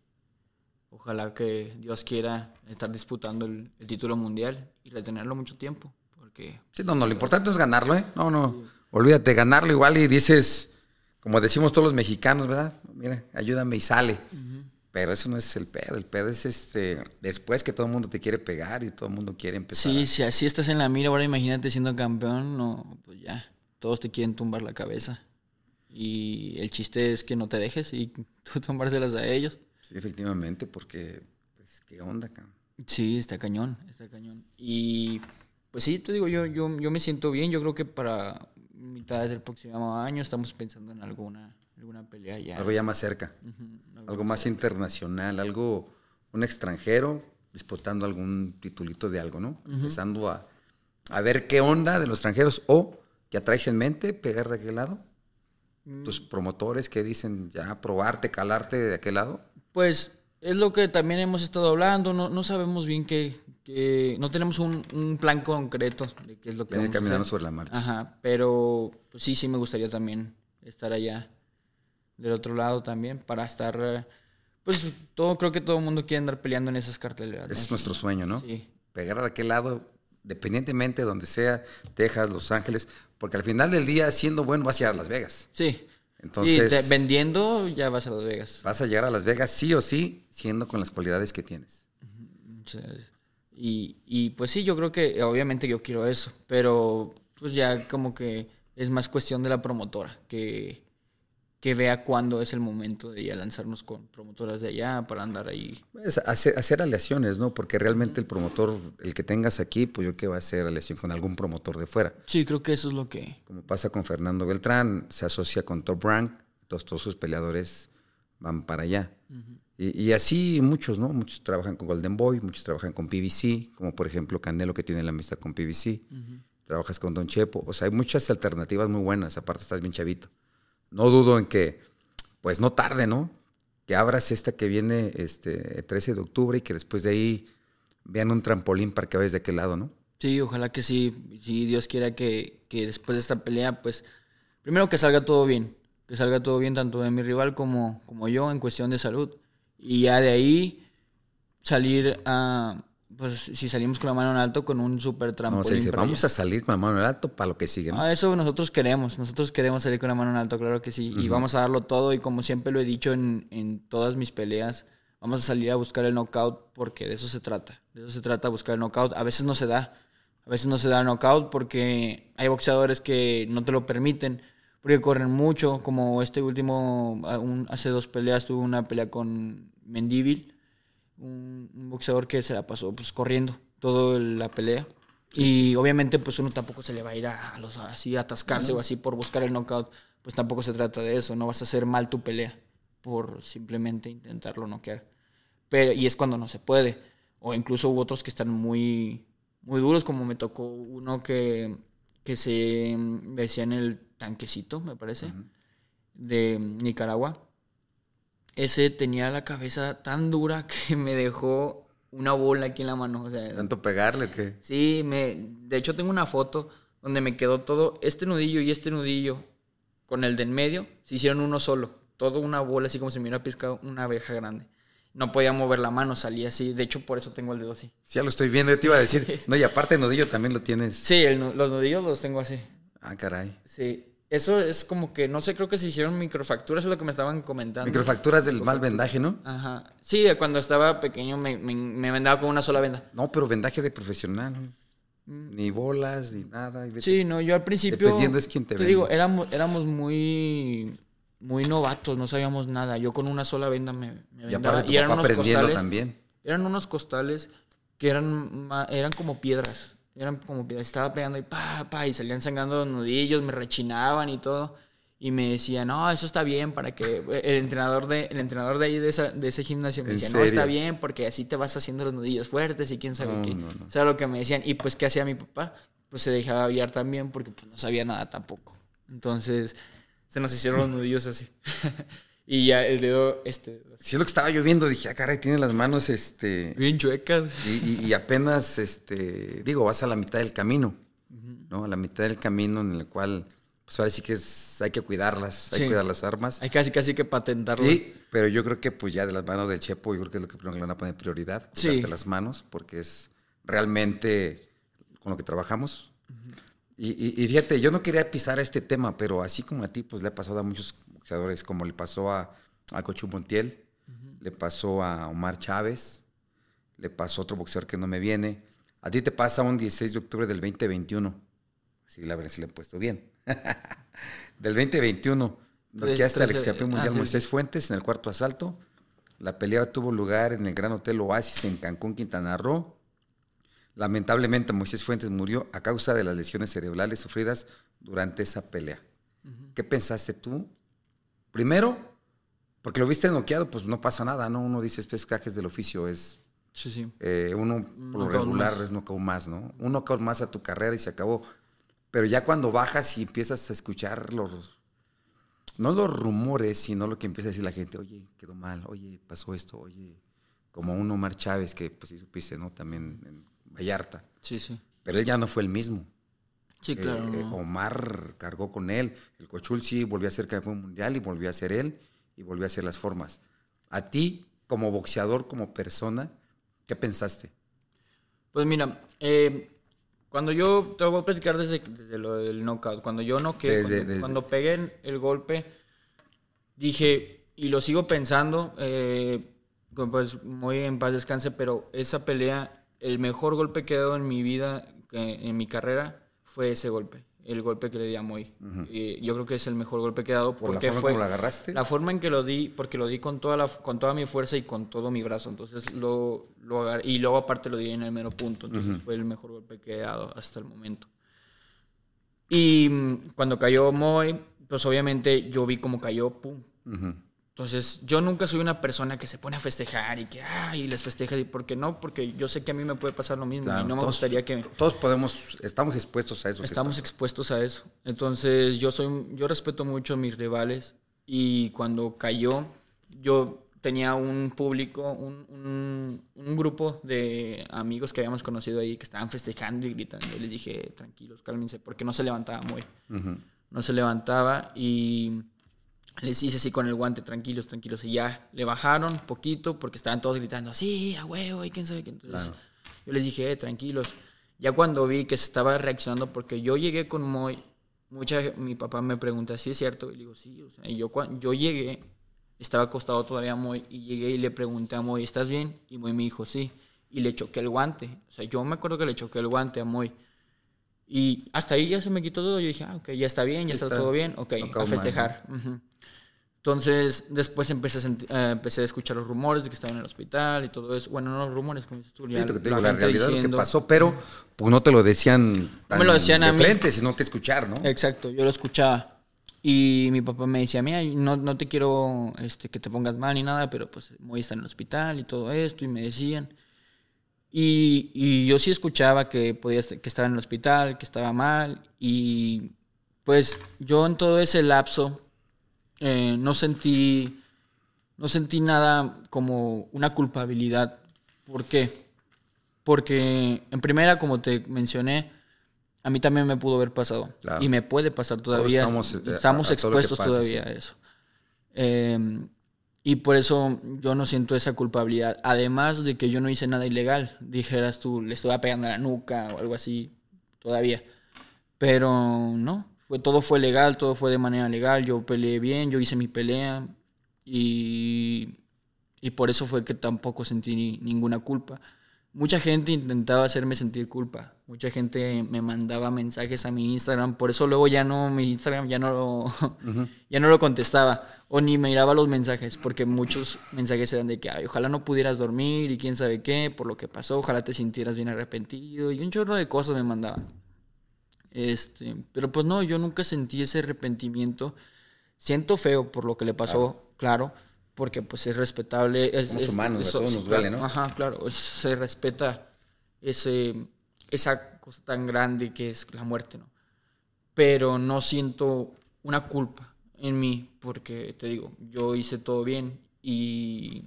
ojalá que Dios quiera estar disputando el, el título mundial y retenerlo mucho tiempo. Porque
Sí, no, no, lo importante es ganarlo, ¿eh? No, no, olvídate, ganarlo igual y dices, como decimos todos los mexicanos, ¿verdad? Mira, ayúdame y sale. Pero eso no es el pedo, el pedo es este, después que todo el mundo te quiere pegar y todo el mundo quiere empezar.
Sí, si así estás en la mira, ahora imagínate siendo campeón, no, pues ya, todos te quieren tumbar la cabeza. Y el chiste es que no te dejes y tú tumbárselas a ellos.
Sí, efectivamente, porque, pues, ¿qué onda, cabrón?
Sí, está cañón, está cañón. Y pues sí, te digo, yo, yo, yo me siento bien. Yo creo que para mitad del próximo año estamos pensando en alguna, alguna pelea ya.
Algo ya más cerca, algo más internacional, algo, un extranjero disputando algún titulito de algo, ¿no? Empezando a, a ver qué onda de los extranjeros o que atraes en mente, pegar de aquel lado. Tus promotores que dicen ya probarte, calarte de aquel lado.
Pues es lo que también hemos estado hablando. No, no sabemos bien qué, qué- no tenemos un, un plan concreto de qué es lo que a
caminando sobre la marcha.
Ajá, pero pues sí, sí me gustaría también estar allá del otro lado también para estar, pues todo creo que todo el mundo quiere andar peleando en esas carteleras.
Ese es nuestro sueño, ¿no?
Sí.
Pegar de aquel lado, dependientemente de donde sea, Texas, Los Ángeles, porque al final del día, siendo bueno, vas a a Las Vegas.
Sí.
Entonces-
Y te- vendiendo ya vas a Las Vegas.
Vas a llegar a Las Vegas sí o sí, siendo con las cualidades que tienes.
Muchas gracias. Y, y pues sí, yo creo que obviamente yo quiero eso, pero pues ya como que es más cuestión de la promotora, que, que vea cuándo es el momento de ya lanzarnos con promotoras de allá para andar ahí.
Pues, hacer, hacer aleaciones, ¿no? Porque realmente el promotor, el que tengas aquí, pues yo creo que va a hacer aleación con algún promotor de fuera.
Sí, creo que eso es lo que...
Como pasa con Fernando Beltrán, se asocia con Top Rank, todos, todos sus peleadores van para allá. y, y así muchos, ¿no? Muchos trabajan con Golden Boy, muchos trabajan con PBC, como por ejemplo Canelo que tiene la amistad con PBC. Trabajas con Don Chepo. O sea, hay muchas alternativas muy buenas. Aparte estás bien chavito. No dudo en que, pues no tarde, ¿no? Que abras esta que viene este 13 de octubre y que después de ahí vean un trampolín para que vayas de aquel lado, ¿no?
Sí, ojalá que sí. Si Dios quiera que, que después de esta pelea, pues, primero que salga todo bien. Que salga todo bien tanto de mi rival como, como yo en cuestión de salud. Y ya de ahí salir a, pues, si salimos con la mano en alto, con un super
No,
trampolín.
se dice, vamos
allá.
a salir con la mano en alto para lo que sigue, ¿no?
Ah, eso nosotros queremos. Nosotros queremos salir con la mano en alto, claro que sí. Y vamos a darlo todo. Y como siempre lo he dicho en, en todas mis peleas, vamos a salir a buscar el knockout porque de eso se trata. De eso se trata, buscar el knockout. A veces no se da. A veces no se da el knockout porque hay boxeadores que no te lo permiten. Porque corren mucho, como este último, un- hace dos peleas tuve una pelea con Mendívil, un, un boxeador que se la pasó pues corriendo toda la pelea. Y obviamente pues uno tampoco se le va a ir a, los así a atascarse o así por buscar el knockout. Pues tampoco se trata de eso, no vas a hacer mal tu pelea por simplemente intentarlo noquear. Pero, y es cuando no se puede. O incluso hubo otros que están muy, muy duros, como me tocó uno que, que se mm, decía en el tanquecito, me parece, de Nicaragua. Ese tenía la cabeza tan dura que me dejó una bola aquí en la mano. O sea,
Tanto pegarle que...
Sí, me, de hecho tengo una foto donde me quedó todo, este nudillo y este nudillo con el de en medio, se hicieron uno solo. Todo una bola, así como si me hubiera piscado una abeja grande. No podía mover la mano, salía así. De hecho, por eso tengo el dedo así.
Sí, ya lo estoy viendo, yo te iba a decir. No, y aparte de nudillo también lo tienes.
Sí, el los nudillos los tengo así.
Ah, caray.
Sí. Eso es como que, no sé, creo que se hicieron microfracturas, es lo que me estaban comentando.
Microfracturas del mal vendaje, ¿no?
Ajá. Sí, cuando estaba pequeño me, me, me vendaba con una sola venda.
No, pero vendaje de profesional. ¿no? Ni bolas, ni nada. y
Mm. Sí, no, yo al principio.
Dependiendo es quién te vende.
digo, éramos, éramos muy, muy novatos, no sabíamos nada. Yo con una sola venda me, me
Y
vendaba.
tu
Y eran unos costales.
también.
Eran unos costales que eran, eran como piedras. Eran como piedras. Estaba pegando y pa, pa, y salían sangrando los nudillos, me rechinaban y todo. Y me decían, no, eso está bien para que. El entrenador de, el entrenador de ahí de, esa- de ese gimnasio me
¿En
decía, no, está bien porque así te vas haciendo los nudillos fuertes y quién sabe
No,
qué.
no, no.
O sea, lo que me decían. Y pues, ¿qué hacía mi papá? Pues se dejaba guiar también porque pues, no sabía nada tampoco. Entonces, se nos hicieron los nudillos así. y ya el dedo, este,
Sí, es lo que estaba lloviendo. Dije, ah, caray, tiene las manos, este...
bien chuecas.
Y, y- y apenas, este, digo, vas a la mitad del camino, ¿no? A la mitad del camino en el cual pues ahora sí que es, hay que cuidarlas, hay
Sí.
que cuidar las armas.
Hay casi casi que patentarlo.
Sí, pero yo creo que pues ya de las manos del Chepo, yo creo que es lo que primero que le van a poner prioridad,
Sí.
cuidarte las manos, porque es realmente con lo que trabajamos. y, y- y fíjate, yo no quería pisar este tema, pero así como a ti, pues le ha pasado a muchos boxeadores, como le pasó a, a Cochu Montiel, le pasó a Omar Chávez, le pasó a otro boxeador que no me viene. A ti te pasa un 16 de octubre del 2021. Sí, la verdad, sí le he puesto bien. del 2021. Noqueaste al
trece-
ex campeón
ah,
mundial
sí.
Moisés Fuentes en el cuarto asalto. La pelea tuvo lugar en el Gran Hotel Oasis en Cancún, Quintana Roo. Lamentablemente Moisés Fuentes murió a causa de las lesiones cerebrales sufridas durante esa pelea. ¿Qué pensaste tú? Primero, porque lo viste noqueado, pues no pasa nada, ¿no? Uno dice, es cajes del oficio, es
Sí, sí.
eh, uno por lo regular
más.
es knockout más, ¿no? Un knockout más a tu carrera y se acabó. Pero ya cuando bajas y empiezas a escuchar los, no los rumores, sino lo que empieza a decir la gente, oye, quedó mal, oye, pasó esto, oye, como un Omar Chávez que pues sí supiste, ¿no? También en Vallarta.
Sí, sí.
Pero él ya no fue el mismo.
Sí, claro.
Eh, eh. Omar cargó con él. El Cochul sí volvió a ser campeón mundial y volvió a ser él y volvió a hacer las formas. A ti, como boxeador, como persona, ¿qué pensaste?
Pues mira, eh, cuando yo te voy a platicar desde, desde lo del knockout. Cuando yo noqueé,
Desde-
cuando,
desde-
cuando pegué el golpe, dije, y lo sigo pensando, eh, pues muy en paz descanse, pero esa pelea, el mejor golpe que he dado en mi vida, en mi carrera, fue ese golpe. El golpe que le di a Moy. Y yo creo que es el mejor golpe que he dado
¿Por la
porque
forma
fue
como lo agarraste?
la forma en que lo di, porque lo di con toda, la, con toda mi fuerza y con todo mi brazo. Entonces lo, lo agar- y luego aparte lo di en el mero punto. Entonces fue el mejor golpe que he dado hasta el momento. Y mm, cuando cayó Moy, pues obviamente yo vi cómo cayó, pum.
Ujú.
Entonces yo nunca soy una persona que se pone a festejar y que, ay, les festeja. ¿Y por qué no? Porque yo sé que a mí me puede pasar lo mismo
Claro,
y no me
todos-
gustaría que...
Todos podemos, estamos expuestos a eso.
Estamos expuestos a eso. Entonces, yo soy, yo respeto mucho a mis rivales y cuando cayó, yo tenía un público, un, un- un grupo de amigos que habíamos conocido ahí que estaban festejando y gritando. Y les dije, tranquilos, cálmense, porque no se levantaba muy.
Ujú.
No se levantaba y les hice así con el guante, tranquilos, tranquilos. Y ya le bajaron poquito porque estaban todos gritando, sí, a huevo, y quién sabe qué. Entonces
Claro.
yo les dije, eh, tranquilos. Ya cuando vi que se estaba reaccionando, porque yo llegué con Moy, mucha, mi papá me pregunta, ¿sí es cierto? Y le digo, sí. O sea, y yo, cuan- yo llegué, estaba acostado todavía Moy, y llegué y le pregunté a Moy, ¿estás bien? Y Moy me dijo, sí. Y le choqué el guante. O sea, yo me acuerdo que le choqué el guante a Moy. Y hasta ahí ya se me quitó todo. Yo dije, ah, ok, ya está bien, ya está,
está.
todo bien. Ok, a festejar. Ujú. Entonces, después empecé a, eh, empecé a escuchar los rumores de que estaba en el hospital y todo eso. Bueno, no los rumores, como dices tú.
Sí,
ya
lo que te
la
digo, la realidad es lo que
diciendo-
pasó, pero pues no te lo decían tan
me lo decían a
de
mí.
frente, sino que escuchar, ¿no?
Exacto, yo lo escuchaba. Y mi papá me decía, mira, no, no te quiero este, que te pongas mal ni nada, pero pues voy a estar en el hospital y todo esto. Y me decían. Y, y yo sí escuchaba que, podía, que estaba en el hospital, que estaba mal. Y pues yo en todo ese lapso eh, no sentí no sentí nada como una culpabilidad. ¿Por qué? Porque en primera, como te mencioné, a mí también me pudo haber pasado.
Claro.
Y me puede pasar todavía.
estamos, eh,
Estamos,
a- a
expuestos todavía
sí.
a eso. Eh, y por eso yo no siento esa culpabilidad. Además de que yo no hice nada ilegal. Dijeras tú, le estuve pegando a la nuca o algo así todavía. Pero no, fue, todo fue legal, todo fue de manera legal. Yo peleé bien, yo hice mi pelea y, y por eso fue que tampoco sentí ni- ninguna culpa. Mucha gente intentaba hacerme sentir culpa. Mucha gente me mandaba mensajes a mi Instagram. Por eso luego ya no, mi Instagram ya no lo, ya no lo contestaba. O ni me miraba los mensajes. Porque muchos mensajes eran de que, "Ay, ojalá no pudieras dormir y quién sabe qué, por lo que pasó. Ojalá te sintieras bien arrepentido. Y un chorro de cosas me mandaban. Este, pero pues no, yo nunca sentí ese arrepentimiento. Siento feo por lo que le pasó, claro, porque pues es respetable. Es,
Somos
es-
humanos, a
eso-
todos nos duele. ¿no?
Ajá, claro, es- se respeta ese, esa cosa tan grande que es la muerte, ¿no? Pero no siento una culpa en mí, porque te digo, yo hice todo bien y,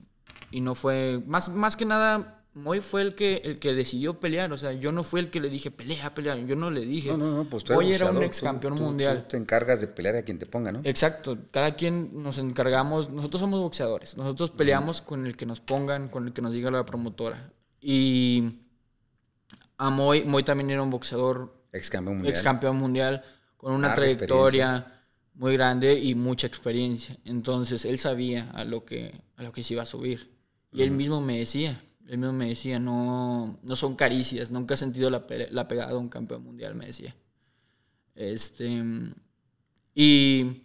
y no fue, más, más que nada, Moy fue el que, el que decidió pelear. O sea, yo no fui el que le dije, pelea, pelea. Yo no le dije.
No, no, no, pues tú
Moy era un ex campeón
tú-
mundial.
Tú te encargas de pelear a quien te ponga, ¿no?
Exacto, cada quien nos encargamos, nosotros somos boxeadores, nosotros peleamos con el que nos pongan, con el que nos diga la promotora. Y a Moy, Moy también era un boxeador,
Ex campeón mundial.
ex campeón mundial, con una
Larga
trayectoria muy grande y mucha experiencia. Entonces él sabía a lo que, a lo que se iba a subir. Y él mismo me decía, él mismo me decía, no, no son caricias, nunca he sentido la, la pegada de un campeón mundial, me decía. Este, y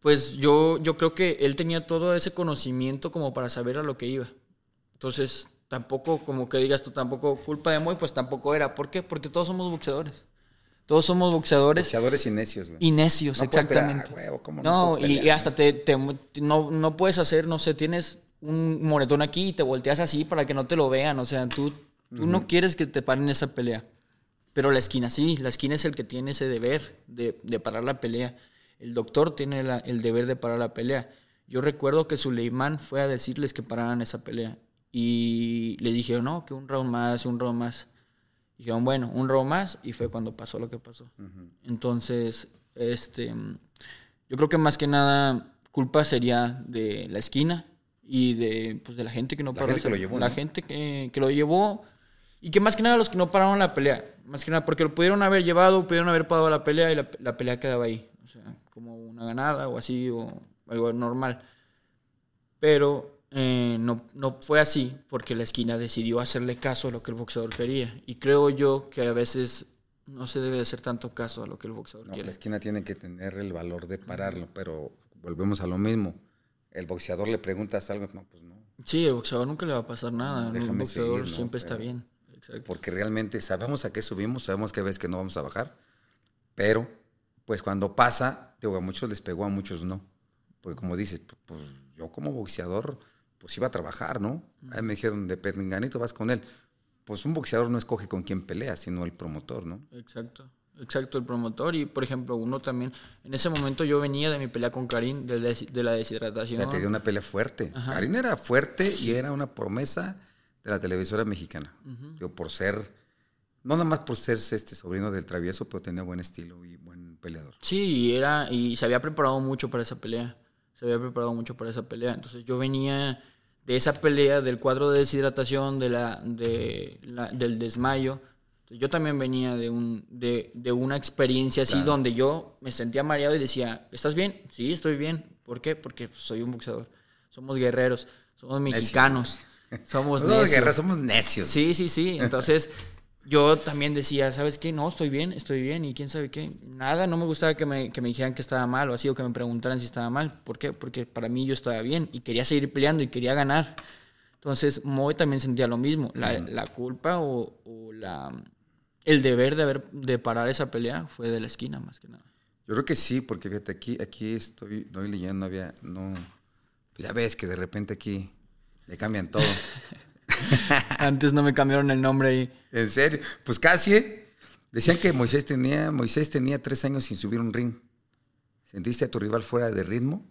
pues yo, yo creo que él tenía todo ese conocimiento como para saber a lo que iba. Entonces, tampoco, como que digas tú, tampoco culpa de Moy, pues tampoco era. ¿Por qué? Porque todos somos boxeadores. Todos somos boxeadores
Boxeadores y necios, güey.
y necios,
No
exactamente.
pelear, huevo, ¿cómo no
no,
puedo
y,
pelear?
y hasta te, te- no, no puedes hacer, no sé, tienes un moretón aquí y te volteas así para que no te lo vean. O sea, tú, tú no quieres que te paren esa pelea. Pero la esquina sí, la esquina es el que tiene ese deber de, de parar la pelea. El doctor tiene la- el deber de parar la pelea. Yo recuerdo que Suleiman fue a decirles que pararan esa pelea. Y le dije, no, que un round más, un round más. Dijeron, bueno, un round más. Y fue cuando pasó lo que pasó. Entonces, este, yo creo que más que nada culpa sería de la esquina y de, pues, de la gente que no
La
paró.
gente que lo llevó,
La
¿no?
gente que, que lo llevó y que más que nada los que no pararon la pelea. Más que nada porque lo pudieron haber llevado, pudieron haber parado la pelea y la, la pelea quedaba ahí. O sea, como una ganada o así o algo normal. Pero eh, no, no fue así porque la esquina decidió hacerle caso a lo que el boxeador quería. Y creo yo que a veces no se debe hacer tanto caso a lo que el boxeador
No,
quiere.
la esquina tiene que tener el valor de pararlo, pero volvemos a lo mismo. El boxeador le preguntas algo, no, pues no.
Sí, el boxeador nunca le va a pasar nada.
Déjame
boxeador
seguir, ¿no?
siempre está
Pero-
bien. Exacto.
Porque realmente sabemos a qué subimos, sabemos que a veces que no vamos a bajar, pero pues cuando pasa, digo, a muchos les pegó, a muchos no. Porque como dices, pu- pues yo como boxeador, pues iba a trabajar, ¿no? Ahí me dijeron, de Perninganito vas con él. Pues un boxeador no escoge con quién pelea, sino el promotor, ¿no?
Exacto. Exacto, el promotor. Y por ejemplo, uno también. En ese momento yo venía de mi pelea con Karim, de, la de deshidratación.
sea, te dio una pelea fuerte. Karina era fuerte y era una promesa de la televisora mexicana. Digo, por ser, no nada más por ser este sobrino del travieso, pero tenía buen estilo y buen peleador.
Sí, y era, y se había preparado mucho para esa pelea. Se había preparado mucho para esa pelea. Entonces yo venía de esa pelea, del cuadro de deshidratación, de la, de la- del desmayo. Yo también venía de, un, de, de una experiencia así donde yo me sentía mareado y decía, ¿estás bien? Sí, estoy bien. ¿Por qué? Porque soy un boxeador. Somos guerreros, somos mexicanos, somos necios.
guerra, somos necios.
Sí, sí, sí. Entonces, yo también decía, ¿sabes qué? No, estoy bien, estoy bien. Y quién sabe qué. Nada, no me gustaba que me, que me dijeran que estaba mal o así, o que me preguntaran si estaba mal. ¿Por qué? Porque para mí yo estaba bien y quería seguir peleando y quería ganar. Entonces, Moy también sentía lo mismo. La, la culpa o, o la, el deber de, haber, de parar esa pelea fue de la esquina, más que nada.
Yo creo que sí, porque fíjate, aquí, aquí estoy, estoy leyendo, no había, no, pues ya ves que de repente aquí le cambian todo.
Antes no me cambiaron el nombre ahí.
en serio, pues casi, ¿eh? Decían que Moisés tenía, Moisés tenía tres años sin subir un ring. ¿Sentiste a tu rival fuera de ritmo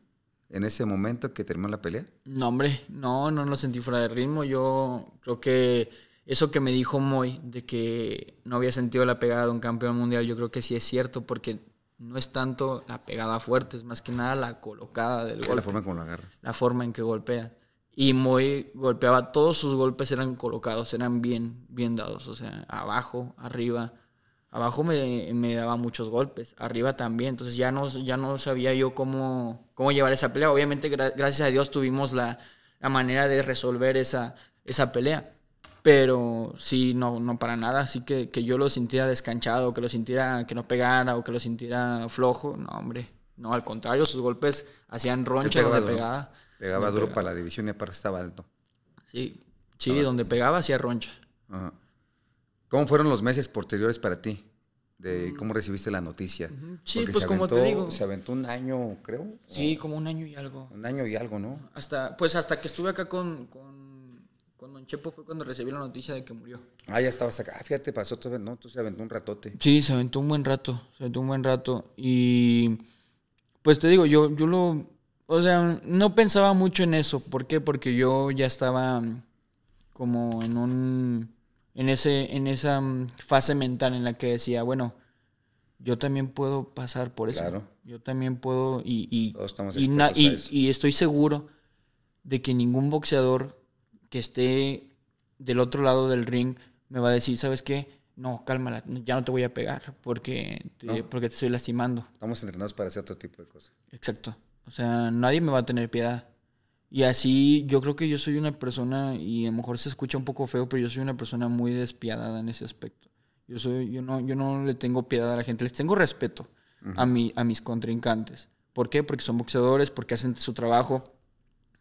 en ese momento que terminó la pelea?
No, hombre, no, no lo sentí fuera de ritmo. Yo creo que eso que me dijo Moy, de que no había sentido la pegada de un campeón mundial, yo creo que sí es cierto, porque no es tanto la pegada fuerte, es más que nada la colocada del
La
golpe,
forma como lo agarra.
la forma en que golpea. Y Moy golpeaba, todos sus golpes eran colocados, eran bien, bien dados, o sea, abajo, arriba. Abajo me, me daba muchos golpes, arriba también, entonces ya no, ya no sabía yo cómo, cómo llevar esa pelea. Obviamente, gra- gracias a Dios tuvimos la, la manera de resolver esa, esa pelea, pero sí, no, no para nada, así que, que yo lo sintiera descanchado, que lo sintiera que no pegara o que lo sintiera flojo, no, hombre, no, al contrario, sus golpes hacían roncha
pegaba
donde
duro.
pegaba.
Pegaba
donde
duro para la división y aparte estaba alto.
Sí, sí, donde pegaba hacía roncha.
Ajá. ¿Cómo fueron los meses posteriores para ti? De cómo recibiste la noticia.
Sí,
Porque
pues
se
como te
aventó-
digo.
Se aventó un año, creo.
Sí, como un año y algo.
Un año y algo, ¿no?
Hasta, pues hasta que estuve acá con, con, con Don Chepo fue cuando recibí la noticia de que murió.
Ah, ya estabas acá. Ah, fíjate, pasó todo. No, tú se aventó un ratote.
Sí, se aventó un buen rato, se aventó un buen rato. Y pues te digo, yo, yo lo, o sea, no pensaba mucho en eso. ¿Por qué? Porque yo ya estaba como en un, en ese, en esa mm, fase mental en la que decía, bueno, yo también puedo pasar por eso.
Claro.
Yo también puedo y, y,
Todos estamos
y, y- y estoy seguro de que ningún boxeador que esté del otro lado del ring me va a decir, ¿sabes qué? No, cálmala, ya no te voy a pegar porque te,
No.
porque te estoy lastimando.
Estamos entrenados para hacer otro tipo de cosas.
Exacto. O sea, nadie me va a tener piedad. Y así yo creo que yo soy una persona, y a lo mejor se escucha un poco feo, pero yo soy una persona muy despiadada en ese aspecto. Yo, soy, yo, no, yo no le tengo piedad a la gente, les tengo respeto a, mi, a mis contrincantes. ¿Por qué? Porque son boxeadores, porque hacen su trabajo.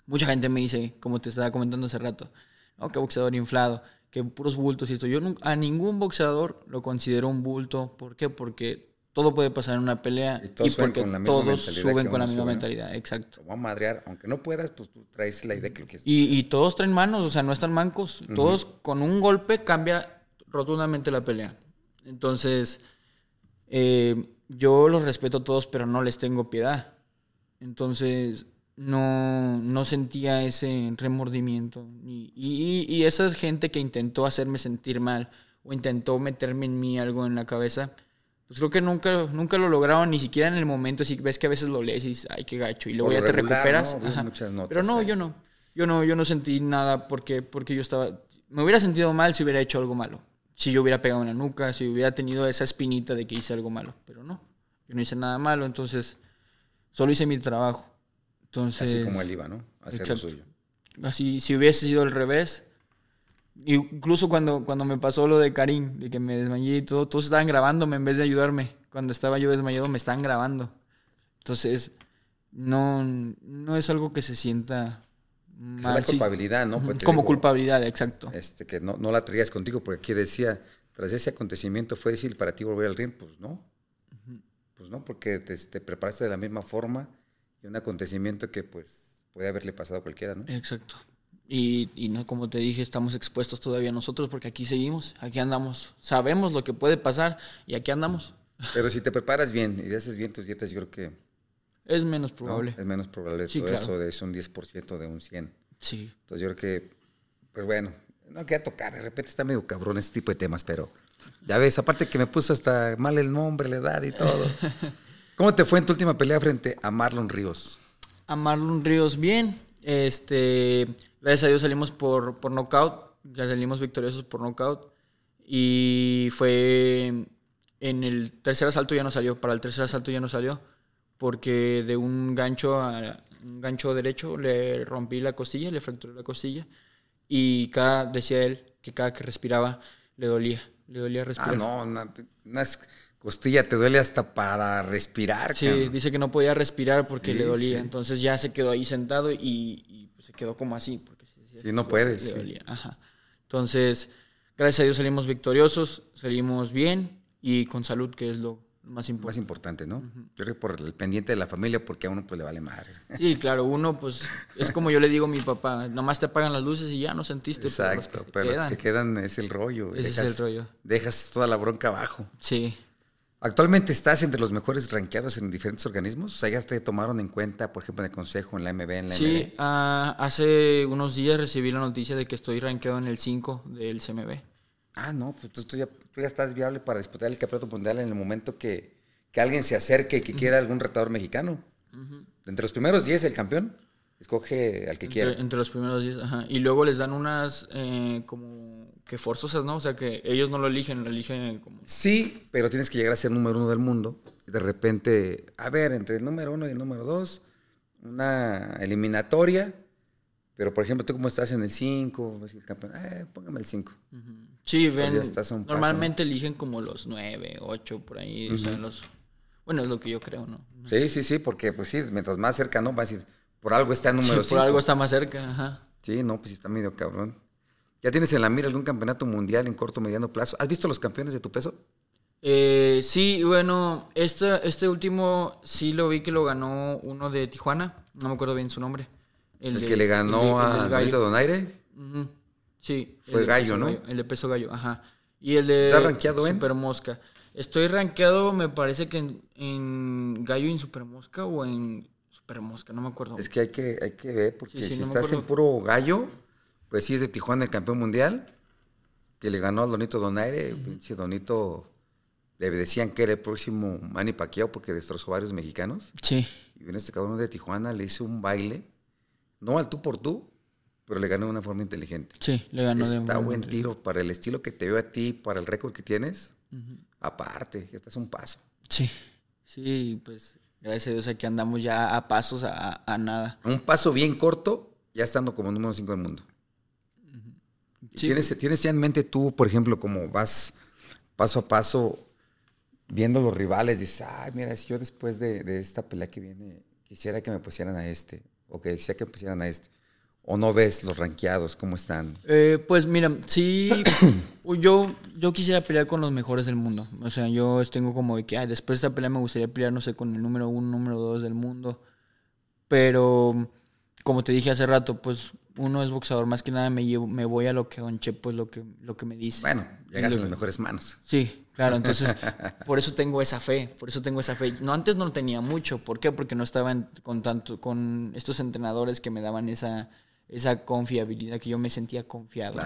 Mucha gente me dice, como te estaba comentando hace rato, no, que boxeador inflado, que puros bultos y esto. Yo nun- a ningún boxeador lo considero un bulto. ¿Por qué? Porque todo puede pasar en una pelea
Y todos suben
porque
con la misma
todos suben
que
con la misma
sube.
mentalidad. Exacto.
Voy a madrear, aunque no puedas, pues tú traes la idea que lo quieres.
Y, y todos traen manos, o sea, no están mancos. Todos con un golpe cambia rotundamente la pelea. Entonces, eh, yo los respeto a todos, pero no les tengo piedad. Entonces, no, no sentía ese remordimiento. Y, y, y esa gente que intentó hacerme sentir mal o intentó meterme en mí algo en la cabeza, pues creo que nunca, nunca lo lograron, ni siquiera en el momento. Si ves que a veces lo lees y dices, ay, qué gacho, y luego ya te recuperas.
muchas notas
Pero no, yo no. Yo no, yo no sentí nada porque, porque yo estaba. Me hubiera sentido mal si hubiera hecho algo malo. Si yo hubiera pegado en la nuca, si hubiera tenido esa espinita de que hice algo malo. Pero no. Yo no hice nada malo, entonces. Solo hice mi trabajo. Entonces.
Así como él iba, ¿no? Hacer lo suyo.
Así, si hubiese sido al revés. Incluso cuando, cuando me pasó lo de Karim, de que me desmayé y todo, todos estaban grabándome en vez de ayudarme. Cuando estaba yo desmayado, me estaban grabando. Entonces, no, no es algo que se sienta
Es
mal.
la
sí.
culpabilidad, ¿no? Pues
Como
digo,
culpabilidad, exacto.
Este, que no, no la traías contigo, porque aquí decía, tras ese acontecimiento, ¿fue difícil para ti volver al ring? Pues no. Pues no, porque te, te preparaste de la misma forma y un acontecimiento que, pues, puede haberle pasado a cualquiera, ¿no?
Exacto. Y, y no, como te dije, estamos expuestos todavía nosotros porque aquí seguimos, aquí andamos. Sabemos lo que puede pasar y aquí andamos.
Pero si te preparas bien y haces bien tus dietas, yo creo que
Es menos
¿no?
probable.
es menos probable
Sí,
todo
claro.
eso de es un 10% de un 100.
Sí.
Entonces yo creo que, pues bueno, no queda tocar, de repente está medio cabrón este tipo de temas, pero ya ves, aparte que me puso hasta mal el nombre, la edad y todo. ¿Cómo te fue en tu última pelea frente a Marlon Ríos?
a Marlon Ríos bien. Este, gracias a Dios salimos por, por knockout. Ya salimos victoriosos por knockout. Y fue en el tercer asalto ya no salió. Para el tercer asalto ya no salió. Porque de un gancho a un gancho derecho le rompí la costilla, le fracturé la costilla. Y cada, decía él que cada que respiraba le dolía. Le dolía respirar.
Ah, no, una, una costilla te duele hasta para respirar.
Sí,
cabrón.
dice que no podía respirar porque
Sí,
le dolía.
sí.
Entonces ya se quedó ahí sentado y, y, pues, se quedó como así. Porque sí,
no puedes,
Le dolía. Ajá. Entonces, gracias a Dios salimos victoriosos, salimos bien y con salud, que es lo más
Más
importante.
importante, ¿no? Yo creo que por el pendiente de la familia, porque a uno pues le vale madre.
Sí, claro, uno pues es como yo le digo a mi papá, nomás te apagan las luces y ya no sentiste. pero los que
Exacto,
se
pero los que
quedan,
se quedan es el rollo.
Ese es el rollo.
Dejas toda la bronca abajo.
Sí,
Actualmente estás entre los mejores rankeados en diferentes organismos. O sea, ya te tomaron en cuenta, por ejemplo, en el consejo, en la MB, en la
sí
MB.
ah, hace unos días recibí la noticia de que estoy rankeado en el 5 del CMB.
Ah, no, pues tú, tú ya, tú ya estás viable para disputar el campeonato mundial en el momento que, que alguien se acerque y que quiera algún retador mexicano. Entre los primeros 10, el campeón escoge al que quiera.
Entre, entre los primeros 10, ajá. Y luego les dan unas eh, como que forzosas, ¿no? O sea, que ellos no lo eligen, lo eligen como...
Sí, pero tienes que llegar a ser número uno del mundo. Y de repente, a ver, entre el número uno y el número dos, una eliminatoria. Pero, por ejemplo, tú como estás en el 5, el campeón, eh, póngame el 5.
Sí, ven,
ya estás a un paso,
normalmente eligen como los 9, 8, por ahí, o sea, los... Bueno, es lo que yo creo, ¿no?
Sí, sí, sí, porque pues sí, mientras más cerca, ¿no? Va a decir, por algo está
Sí,
número
por
5.
algo está más cerca, ajá.
Sí, no, pues sí está medio cabrón. ¿Ya tienes en la mira algún campeonato mundial en corto o mediano plazo? ¿Has visto los campeones de tu peso?
Eh, sí, bueno, este, este último sí lo vi que lo ganó uno de Tijuana, no me acuerdo bien su nombre.
El,
de-
que le
el
ganó
de- el
a
gallo.
Donaire.
Sí.
Fue gallo, ¿no?
El de peso gallo, ajá. Y el de
¿Estás rankeado en?
Super Mosca. Estoy rankeado, me parece que en, en gallo y en Super Mosca o en Super Mosca, no me acuerdo.
Es que hay que, hay que ver, porque
Sí, sí,
si
no
estás en puro gallo, Pues sí, es de Tijuana el campeón mundial, que le ganó al Donito Donaire. Pinche Donito, le decían que era el próximo Manny Pacquiao porque destrozó varios mexicanos.
Sí.
Y viene este cabrón de Tijuana, le hizo un baile, no al tú por tú, pero le ganó de una forma inteligente.
Sí, le ganó de
Está buen tiro para el estilo que te veo a ti, para el récord que tienes. Aparte, este es un paso.
Sí. Sí, pues gracias a Dios aquí andamos ya a pasos a, a nada.
Un paso bien corto, ya estando como número 5 del mundo. Y
Sí.
¿Tienes, ¿Tienes ya en mente tú, por ejemplo, cómo vas paso a paso viendo los rivales? Dices, ay, mira, si yo después de, de esta pelea que viene, quisiera que me pusieran a este, o que quisiera que me pusieran a este. O no ves los rankeados, cómo están.
Eh, pues mira, sí, yo, yo quisiera pelear con los mejores del mundo. O sea, yo tengo como de que "Ay, después de esta pelea me gustaría pelear, no sé, con el número uno, número dos del mundo. Pero, como te dije hace rato, pues uno es boxeador, más que nada me, llevo, me voy a lo que Don Chepo es lo que, lo que me dice.
Bueno, llegas en las mejores manos.
Sí, claro, entonces por eso tengo esa fe, por eso tengo esa fe. No antes no tenía mucho, ¿por qué? Porque no estaba en- con tanto con estos entrenadores que me daban esa esa confiabilidad que yo me sentía confiado.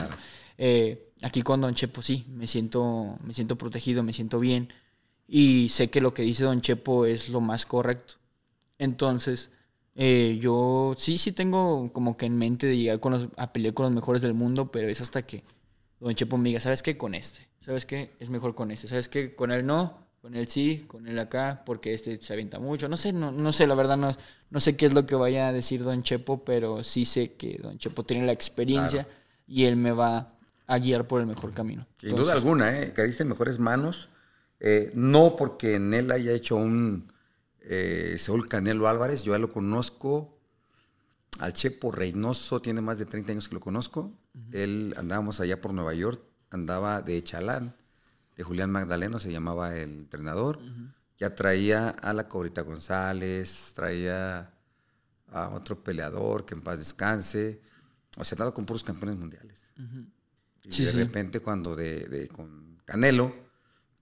Eh, aquí con Don Chepo sí, me siento me siento protegido, me siento bien y sé que lo que dice Don Chepo es lo más correcto. Entonces, eh, yo sí, sí tengo como que en mente de llegar con los, a pelear con los mejores del mundo, pero es hasta que Don Chepo me diga, ¿sabes qué? Con este. ¿Sabes qué? Es mejor con este. ¿Sabes qué? Con él no, con él sí, con él acá, porque este se avienta mucho. No sé, no, no sé, la verdad no, no sé qué es lo que vaya a decir Don Chepo, pero sí sé que Don Chepo tiene la experiencia y él me va a guiar por el mejor camino.
Sin
Entonces,
duda alguna, ¿eh? caíste en mejores manos. Eh, no porque en él haya hecho un eh, Saúl Canelo Álvarez, yo ya lo conozco. Al Chepo Reynoso tiene más de 30 años que lo conozco. Él andábamos allá por Nueva York, andaba de Chalán, de Julián Magdaleno, se llamaba el entrenador. Ya traía a la Cobrita González, traía a otro peleador que en paz descanse. O sea, andaba con puros campeones mundiales. Y
Sí,
de
sí.
repente cuando de, de- con Canelo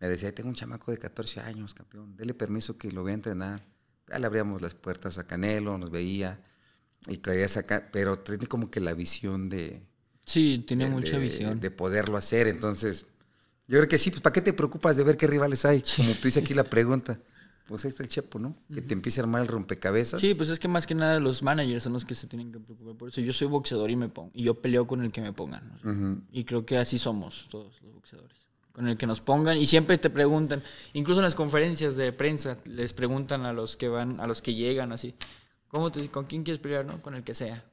me decía, tengo un chamaco de 14 años, campeón, dele permiso que lo vea a entrenar. Ya le abríamos las puertas a Canelo, nos veía y quería sacar, pero tiene como que la visión de...
Sí, tiene
de-
mucha
de-
visión.
De poderlo hacer, entonces... Yo creo que sí, pues ¿para qué te preocupas de ver qué rivales hay? Como tú dices aquí la pregunta. Pues ahí está el Chepo, ¿no? Que te empiece a armar el rompecabezas.
Sí, pues es que más que nada los managers son los que se tienen que preocupar por eso. Yo soy boxeador y me pongo y yo peleo con el que me pongan. Y creo que así somos todos los boxeadores. Con el que nos pongan y siempre te preguntan, incluso en las conferencias de prensa les preguntan a los que van, a los que llegan así, ¿cómo te, con quién quieres pelear, no? Con el que sea.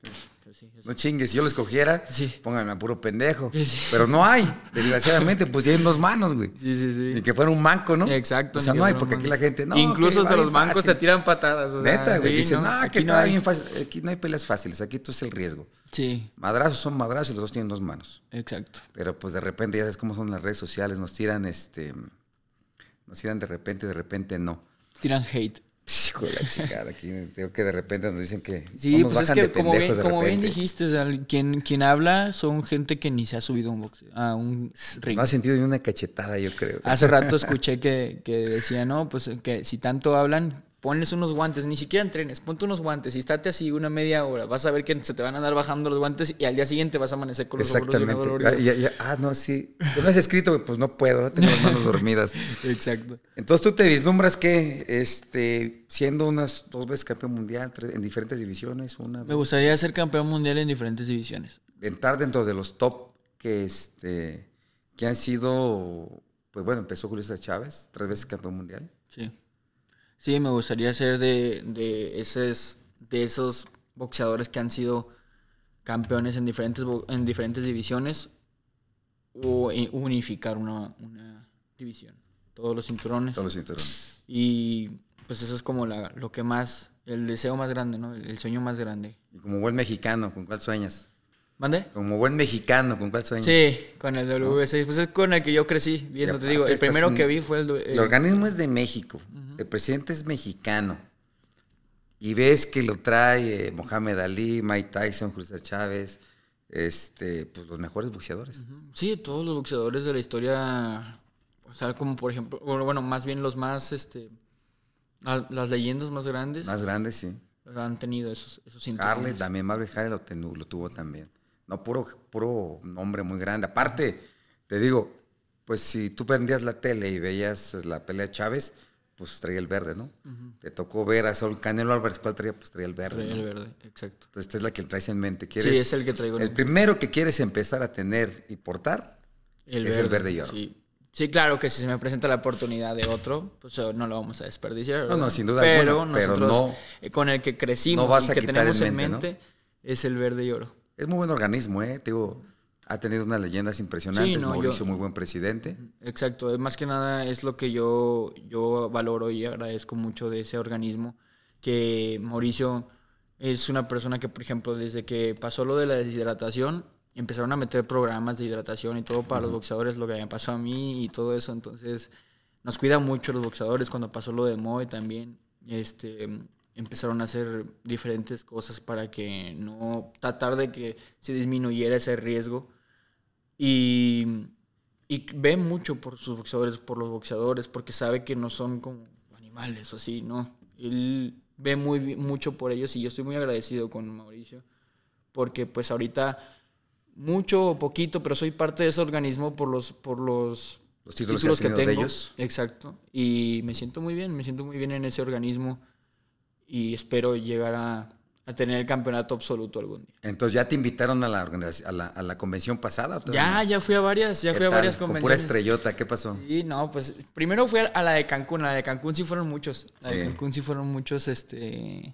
Pues sí,
No chingues, si yo lo escogiera,
Sí.
pónganme a puro pendejo.
Sí.
Pero no hay, desgraciadamente, pues ya en dos manos, güey.
Sí, sí, sí.
Ni que fuera un manco, ¿no?
Exacto.
O sea, no hay, porque aquí la gente, no.
Incluso
va
los
bien
bancos te tiran patadas. o sea,
Neta, güey. Dicen,
¿no?
no, que está
hay".
bien fácil. Aquí no hay peleas fáciles, aquí todo es el riesgo.
Sí,
Madrazos son madrazos y los dos tienen dos manos.
exacto.
Pero pues de repente, ya sabes cómo son las redes sociales, nos tiran este. Nos tiran de repente de repente no.
Tiran hate.
Hijo de la chingada, aquí digo que de repente nos dicen que.
Sí,
no nos
pues es
bajan
que
de
como bien, como dijiste, o sea, quien, quien habla son gente que ni se ha subido a un, boxe- a un ring.
No ha sentido ni una cachetada, yo creo.
Hace rato escuché que, que decía, no, pues que si tanto hablan, ponles unos guantes, ni siquiera entrenes, ponte unos guantes y estate así una media hora, vas a ver que se te van a andar bajando los guantes y al día siguiente vas a amanecer con los hombros bien
Exactamente. Ah, ya- ya- ah, no, sí. Pero no has escrito, pues no puedo, tengo las manos dormidas.
Exacto.
Entonces tú te vislumbras que, este, siendo unas dos veces campeón mundial, tres- en diferentes divisiones, una,
Me gustaría ser campeón mundial en diferentes divisiones.
entrar dentro de los top que, este, que han sido, pues bueno, empezó Julio César Chávez, tres veces campeón mundial.
Sí. Sí, me gustaría ser de, de, esos, de esos boxeadores que han sido campeones en diferentes, en diferentes divisiones o eh, unificar una, una división. Todos los cinturones.
Todos los cinturones.
Y pues eso es como la, lo que más, el deseo más grande, ¿no? El, el sueño más grande.
Y como buen mexicano, ¿con cuál sueñas?
¿Mande?
Como buen mexicano, ¿con cuál sueñas?
Sí, con el WC. Pues es con el que yo crecí, viendo, te digo. El primero que vi fue el...
El organismo es de México, el presidente es mexicano. Y ves que lo trae eh, Mohamed Ali, Mike Tyson, César Chávez, este, pues los mejores boxeadores.
Sí, todos los boxeadores de la historia, o sea, como por ejemplo, bueno, bueno, más bien los más, este, la- las leyendas más grandes
Más grandes, sí.
han tenido esos, esos.
Harley, también Marvin Harley lo, lo tuvo también. No, puro, puro nombre muy grande. Aparte, te digo, pues si tú prendías la tele y veías la pelea de Chávez, pues traía el verde, ¿no? Te tocó ver a Saúl Canelo Álvarez, ¿cuál traía? Pues traía el verde.
Traía
¿no?
el verde, exacto.
Entonces, esta es la que traes en mente.
Sí, es el que traigo en
El
mente.
primero que quieres empezar a tener y portar es el verde y oro.
Sí. Sí, claro que si se me presenta la oportunidad de otro, pues eh, no lo vamos a desperdiciar.
No, no, sin duda
Pero
alguna, pero
nosotros,
no-
eh, con el que crecimos
no vas
y que tenemos
en
en
mente,
mente, es el verde y oro.
Es muy buen organismo, ¿eh? Te digo, ha tenido unas leyendas impresionantes.
Sí, no, yo-
Mauricio, muy buen presidente.
Exacto, más que nada es lo que yo, yo valoro y agradezco mucho de ese organismo, que Mauricio es una persona que, por ejemplo, desde que pasó lo de la deshidratación, empezaron a meter programas de hidratación y todo para los boxeadores, lo que me pasó a mí y todo eso, entonces nos cuida mucho los boxeadores, cuando pasó lo de Moy también, este, empezaron a hacer diferentes cosas para que no, tratar de que se disminuyera ese riesgo. Y, y ve mucho por sus boxeadores, por los boxeadores, porque sabe que no son como animales o así, ¿no? Él ve muy, mucho por ellos y yo estoy muy agradecido con Mauricio, porque pues ahorita mucho o poquito, pero soy parte de ese organismo por los, por los,
Los títulos que has tenido de ellos.
Exacto. Y me siento muy bien, me siento muy bien en ese organismo y espero llegar a, a tener el campeonato absoluto algún día.
Entonces, ¿ya te invitaron a la, a la, a la convención pasada? o
Ya, ya fui a varias, ya
¿Qué
fui a varias
Con pura
convenciones.
estrellota, ¿qué pasó?
Sí, no, pues primero fui a la de Cancún, a la de Cancún sí fueron muchos. La de. Cancún sí fueron muchos, este...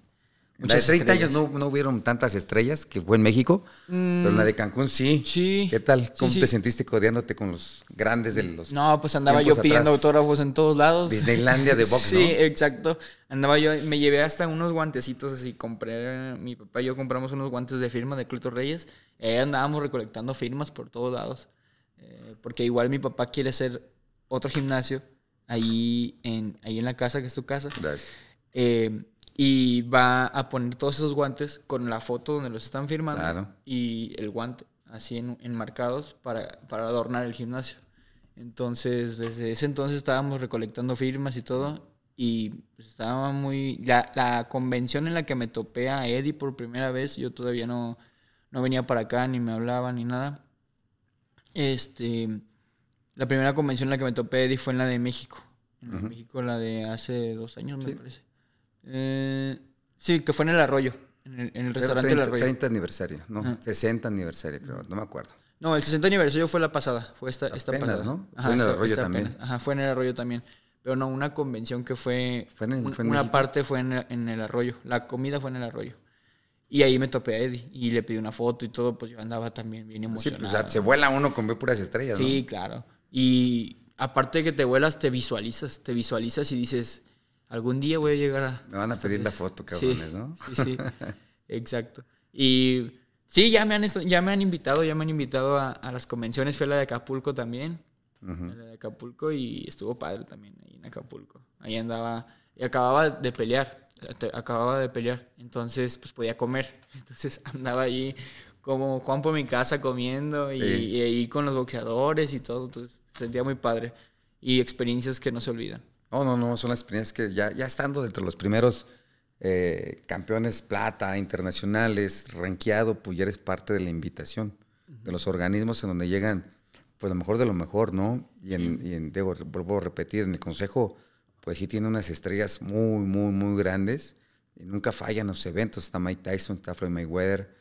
En la de
muchas
30 años no, no hubieron tantas estrellas, que fue en México, pero en la de Cancún sí.
Mm, sí.
¿Qué tal? ¿Cómo
sí.
te sentiste codeándote con los grandes de los
No, pues andaba yo pidiendo
atrás?
autógrafos en todos lados.
Disneylandia de box,
Sí,
¿no?
exacto. Andaba yo, me llevé hasta unos guantecitos así, compré, mi papá y yo compramos unos guantes de firma de Cluto Reyes. Y ahí andábamos recolectando firmas por todos lados. Eh, porque igual mi papá quiere hacer otro gimnasio ahí en, ahí en la casa, que es tu casa.
Gracias.
Eh, y va a poner todos esos guantes con la foto donde los están firmando
Claro.
y el guante así en- enmarcados para, para adornar el gimnasio. Entonces, desde ese entonces estábamos recolectando firmas y todo y pues, estaba muy... La, la convención en la que me topé a Eddie por primera vez, yo todavía no, no venía para acá, ni me hablaba, ni nada. Este, la primera convención en la que me topé a Eddie fue en la de México. En la de México, la de hace dos años, me parece. Eh, sí, que fue en el Arroyo, en el, en el restaurante
30,
El Arroyo.
30 aniversario, ¿no? 60 aniversario, creo, no me acuerdo.
No, el 60 aniversario fue la pasada, fue esta, esta
Apenas,
pasada.
¿no? Fue en el
esta-
Arroyo
esta
también.
apenas. Ajá, fue en el arroyo también. Pero no, una convención que fue.
Fue en el- fue en
una
México.
parte fue en el, en el arroyo. La comida fue en el arroyo. Y ahí me topé a Eddie y le pedí una foto y todo, pues yo andaba también bien
Sí,
emocionado.
pues ya se vuela uno con ver puras estrellas, ¿no?
Sí, claro. Y aparte de que te vuelas, te visualizas, te visualizas y dices, algún día voy a llegar a...
Me van a pedir la foto,
Sí,
cabrones, ¿no?
Sí, sí, exacto. Y sí, ya me han, ya me han invitado, ya me han invitado a, a las convenciones. Fue la de Acapulco también.
Ujú.
La de Acapulco y estuvo padre también ahí en Acapulco. Ahí andaba y acababa de pelear, acababa de pelear. Entonces, pues podía comer. Entonces andaba ahí como Juan por mi casa comiendo y,
Sí.
y ahí con los boxeadores y todo. Entonces, se sentía muy padre. Y experiencias que no se olvidan.
No, no, no, son las experiencias que ya, ya estando dentro de los primeros eh, campeones plata internacionales, rankeado, pues ya eres parte de la invitación de los organismos en donde llegan, pues lo mejor de lo mejor, ¿no? Y en, y en digo, vuelvo a repetir, en el consejo, pues sí tiene unas estrellas muy, muy, muy grandes y nunca fallan los eventos. Está Mike Tyson, está Floyd Mayweather,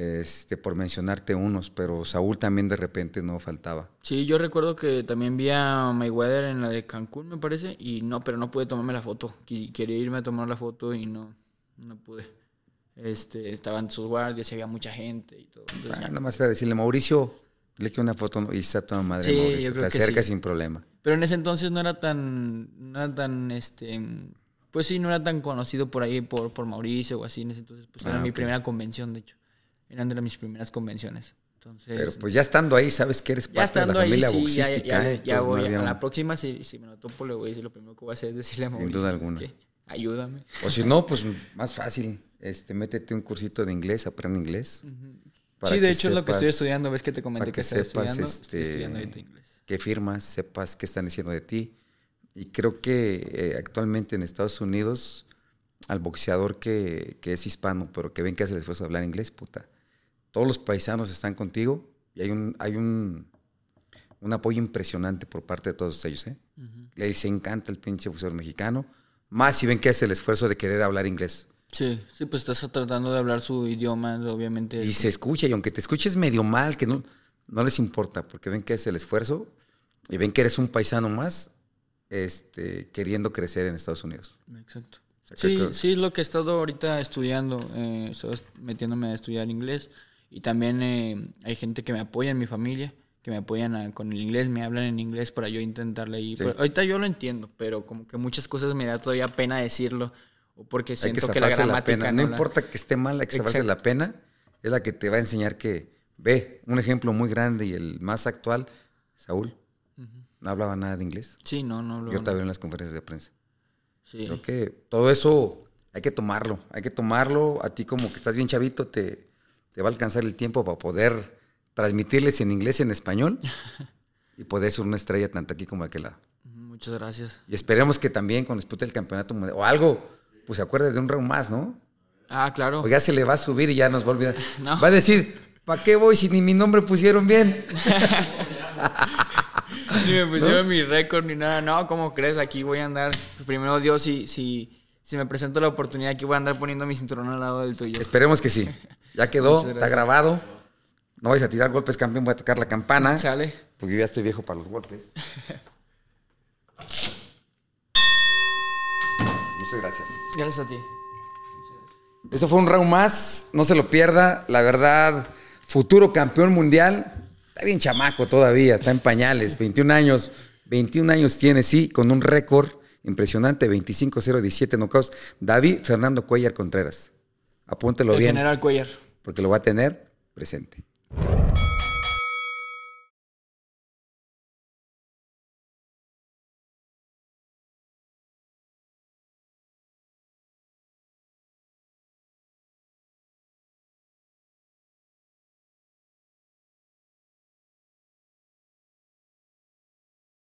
este, por mencionarte unos, pero Saúl también de repente no faltaba.
Sí, yo recuerdo que también vi a Mayweather en la de Cancún, me parece, y no, pero no pude tomarme la foto. Quería irme a tomar la foto y no, no pude. Este, estaban sus guardias y había mucha gente y todo. entonces
Ah,
ya.
nada más era decirle, Mauricio, le quiero una foto y está toda madre,
Sí,
Mauricio. Te
sí.
sin problema.
Pero en ese entonces no era tan, no era tan, este, pues sí, no era tan conocido por ahí por, por Mauricio o así. En ese entonces, pues era
Ah,
mi primera convención, de hecho. Eran de mis primeras convenciones. Entonces,
Pero pues ya estando ahí, sabes que eres parte de la
ahí,
familia
sí,
boxística.
ya,
¿eh?
ya
no
voy.
había
a la próxima, si, si me lo topo, le voy a decir, lo primero que voy a hacer es decirle a
Sin
Mauricio.
duda
"Es
alguna.
que ayúdame.
O si no, pues más fácil. Este, métete un cursito de inglés, aprende inglés. para
Sí, de
que
hecho es lo que estoy estudiando. ¿Ves que te comenté
para
que,
que
estoy
sepas
estudiando? Estoy
este,
estudiando ahorita inglés.
qué firmas, sepas qué están diciendo de ti. Y creo que eh, actualmente en Estados Unidos, al boxeador que, que es hispano, pero que ven que hace el esfuerzo de hablar inglés, puta, todos los paisanos están contigo y hay un, hay un, un apoyo impresionante por parte de todos ellos. ¿eh? Les encanta el pinche boxeador mexicano, más si ven que hace el esfuerzo de querer hablar inglés.
Sí, sí, pues estás tratando de hablar su idioma, obviamente.
Y se escucha, y aunque te escuches medio mal, que no, no les importa, porque ven que es el esfuerzo y ven que eres un paisano más este, queriendo crecer en Estados Unidos.
Exacto.
sea,
Sí,
que-
sí, es lo que he estado ahorita estudiando. Eh, estoy metiéndome a estudiar inglés. Y también eh, hay gente que me apoya en mi familia, que me apoyan a- con el inglés, me hablan en inglés para yo intentarle ahí.
Sí.
Pero ahorita yo lo entiendo, pero como que muchas cosas me da todavía pena decirlo. O porque
Hay que
siento que, la
zafarse la,
gramática
pena. No,
la-
importa que esté mal, hay que zafarse
Exacto.
la pena. Es la que te va a enseñar que, ve, un ejemplo muy grande y el más actual, Saúl, no hablaba nada de inglés.
Sí, no, no lo.
Yo veo en las conferencias de prensa.
Sí.
Creo que todo eso hay que tomarlo, hay que tomarlo. A ti como que estás bien chavito, te, te va a alcanzar el tiempo para poder transmitirles en inglés y en español y poder ser una estrella tanto aquí como de aquel lado.
Muchas gracias.
Y esperemos que también cuando dispute el campeonato mundial, o algo, pues se acuerde de un round más, ¿no?
Ah, claro.
O ya se le va a subir y ya nos va a olvidar.
No.
Va a decir, ¿para qué voy si ni mi nombre pusieron bien?
Ni me pusieron mi récord ni nada. No, ¿cómo crees? Aquí voy a andar. Primero Dios, si, si, si me presento la oportunidad, aquí voy a andar poniendo mi cinturón al lado del tuyo.
Esperemos que sí. Ya quedó, está grabado. No vais a tirar golpes, campeón, voy a tocar la campana.
Sale.
Porque yo ya estoy viejo para los golpes. Muchas gracias.
Gracias a ti.
Eso fue un round más, no se lo pierda. La verdad, futuro campeón mundial. Está bien chamaco todavía, está en pañales, 21 años. 21 años tiene, sí, con un récord impresionante, 25-0-17 knockouts. David Fernando Cuellar Contreras. Apúntelo
El
bien,
general Cuellar.
porque lo va a tener presente.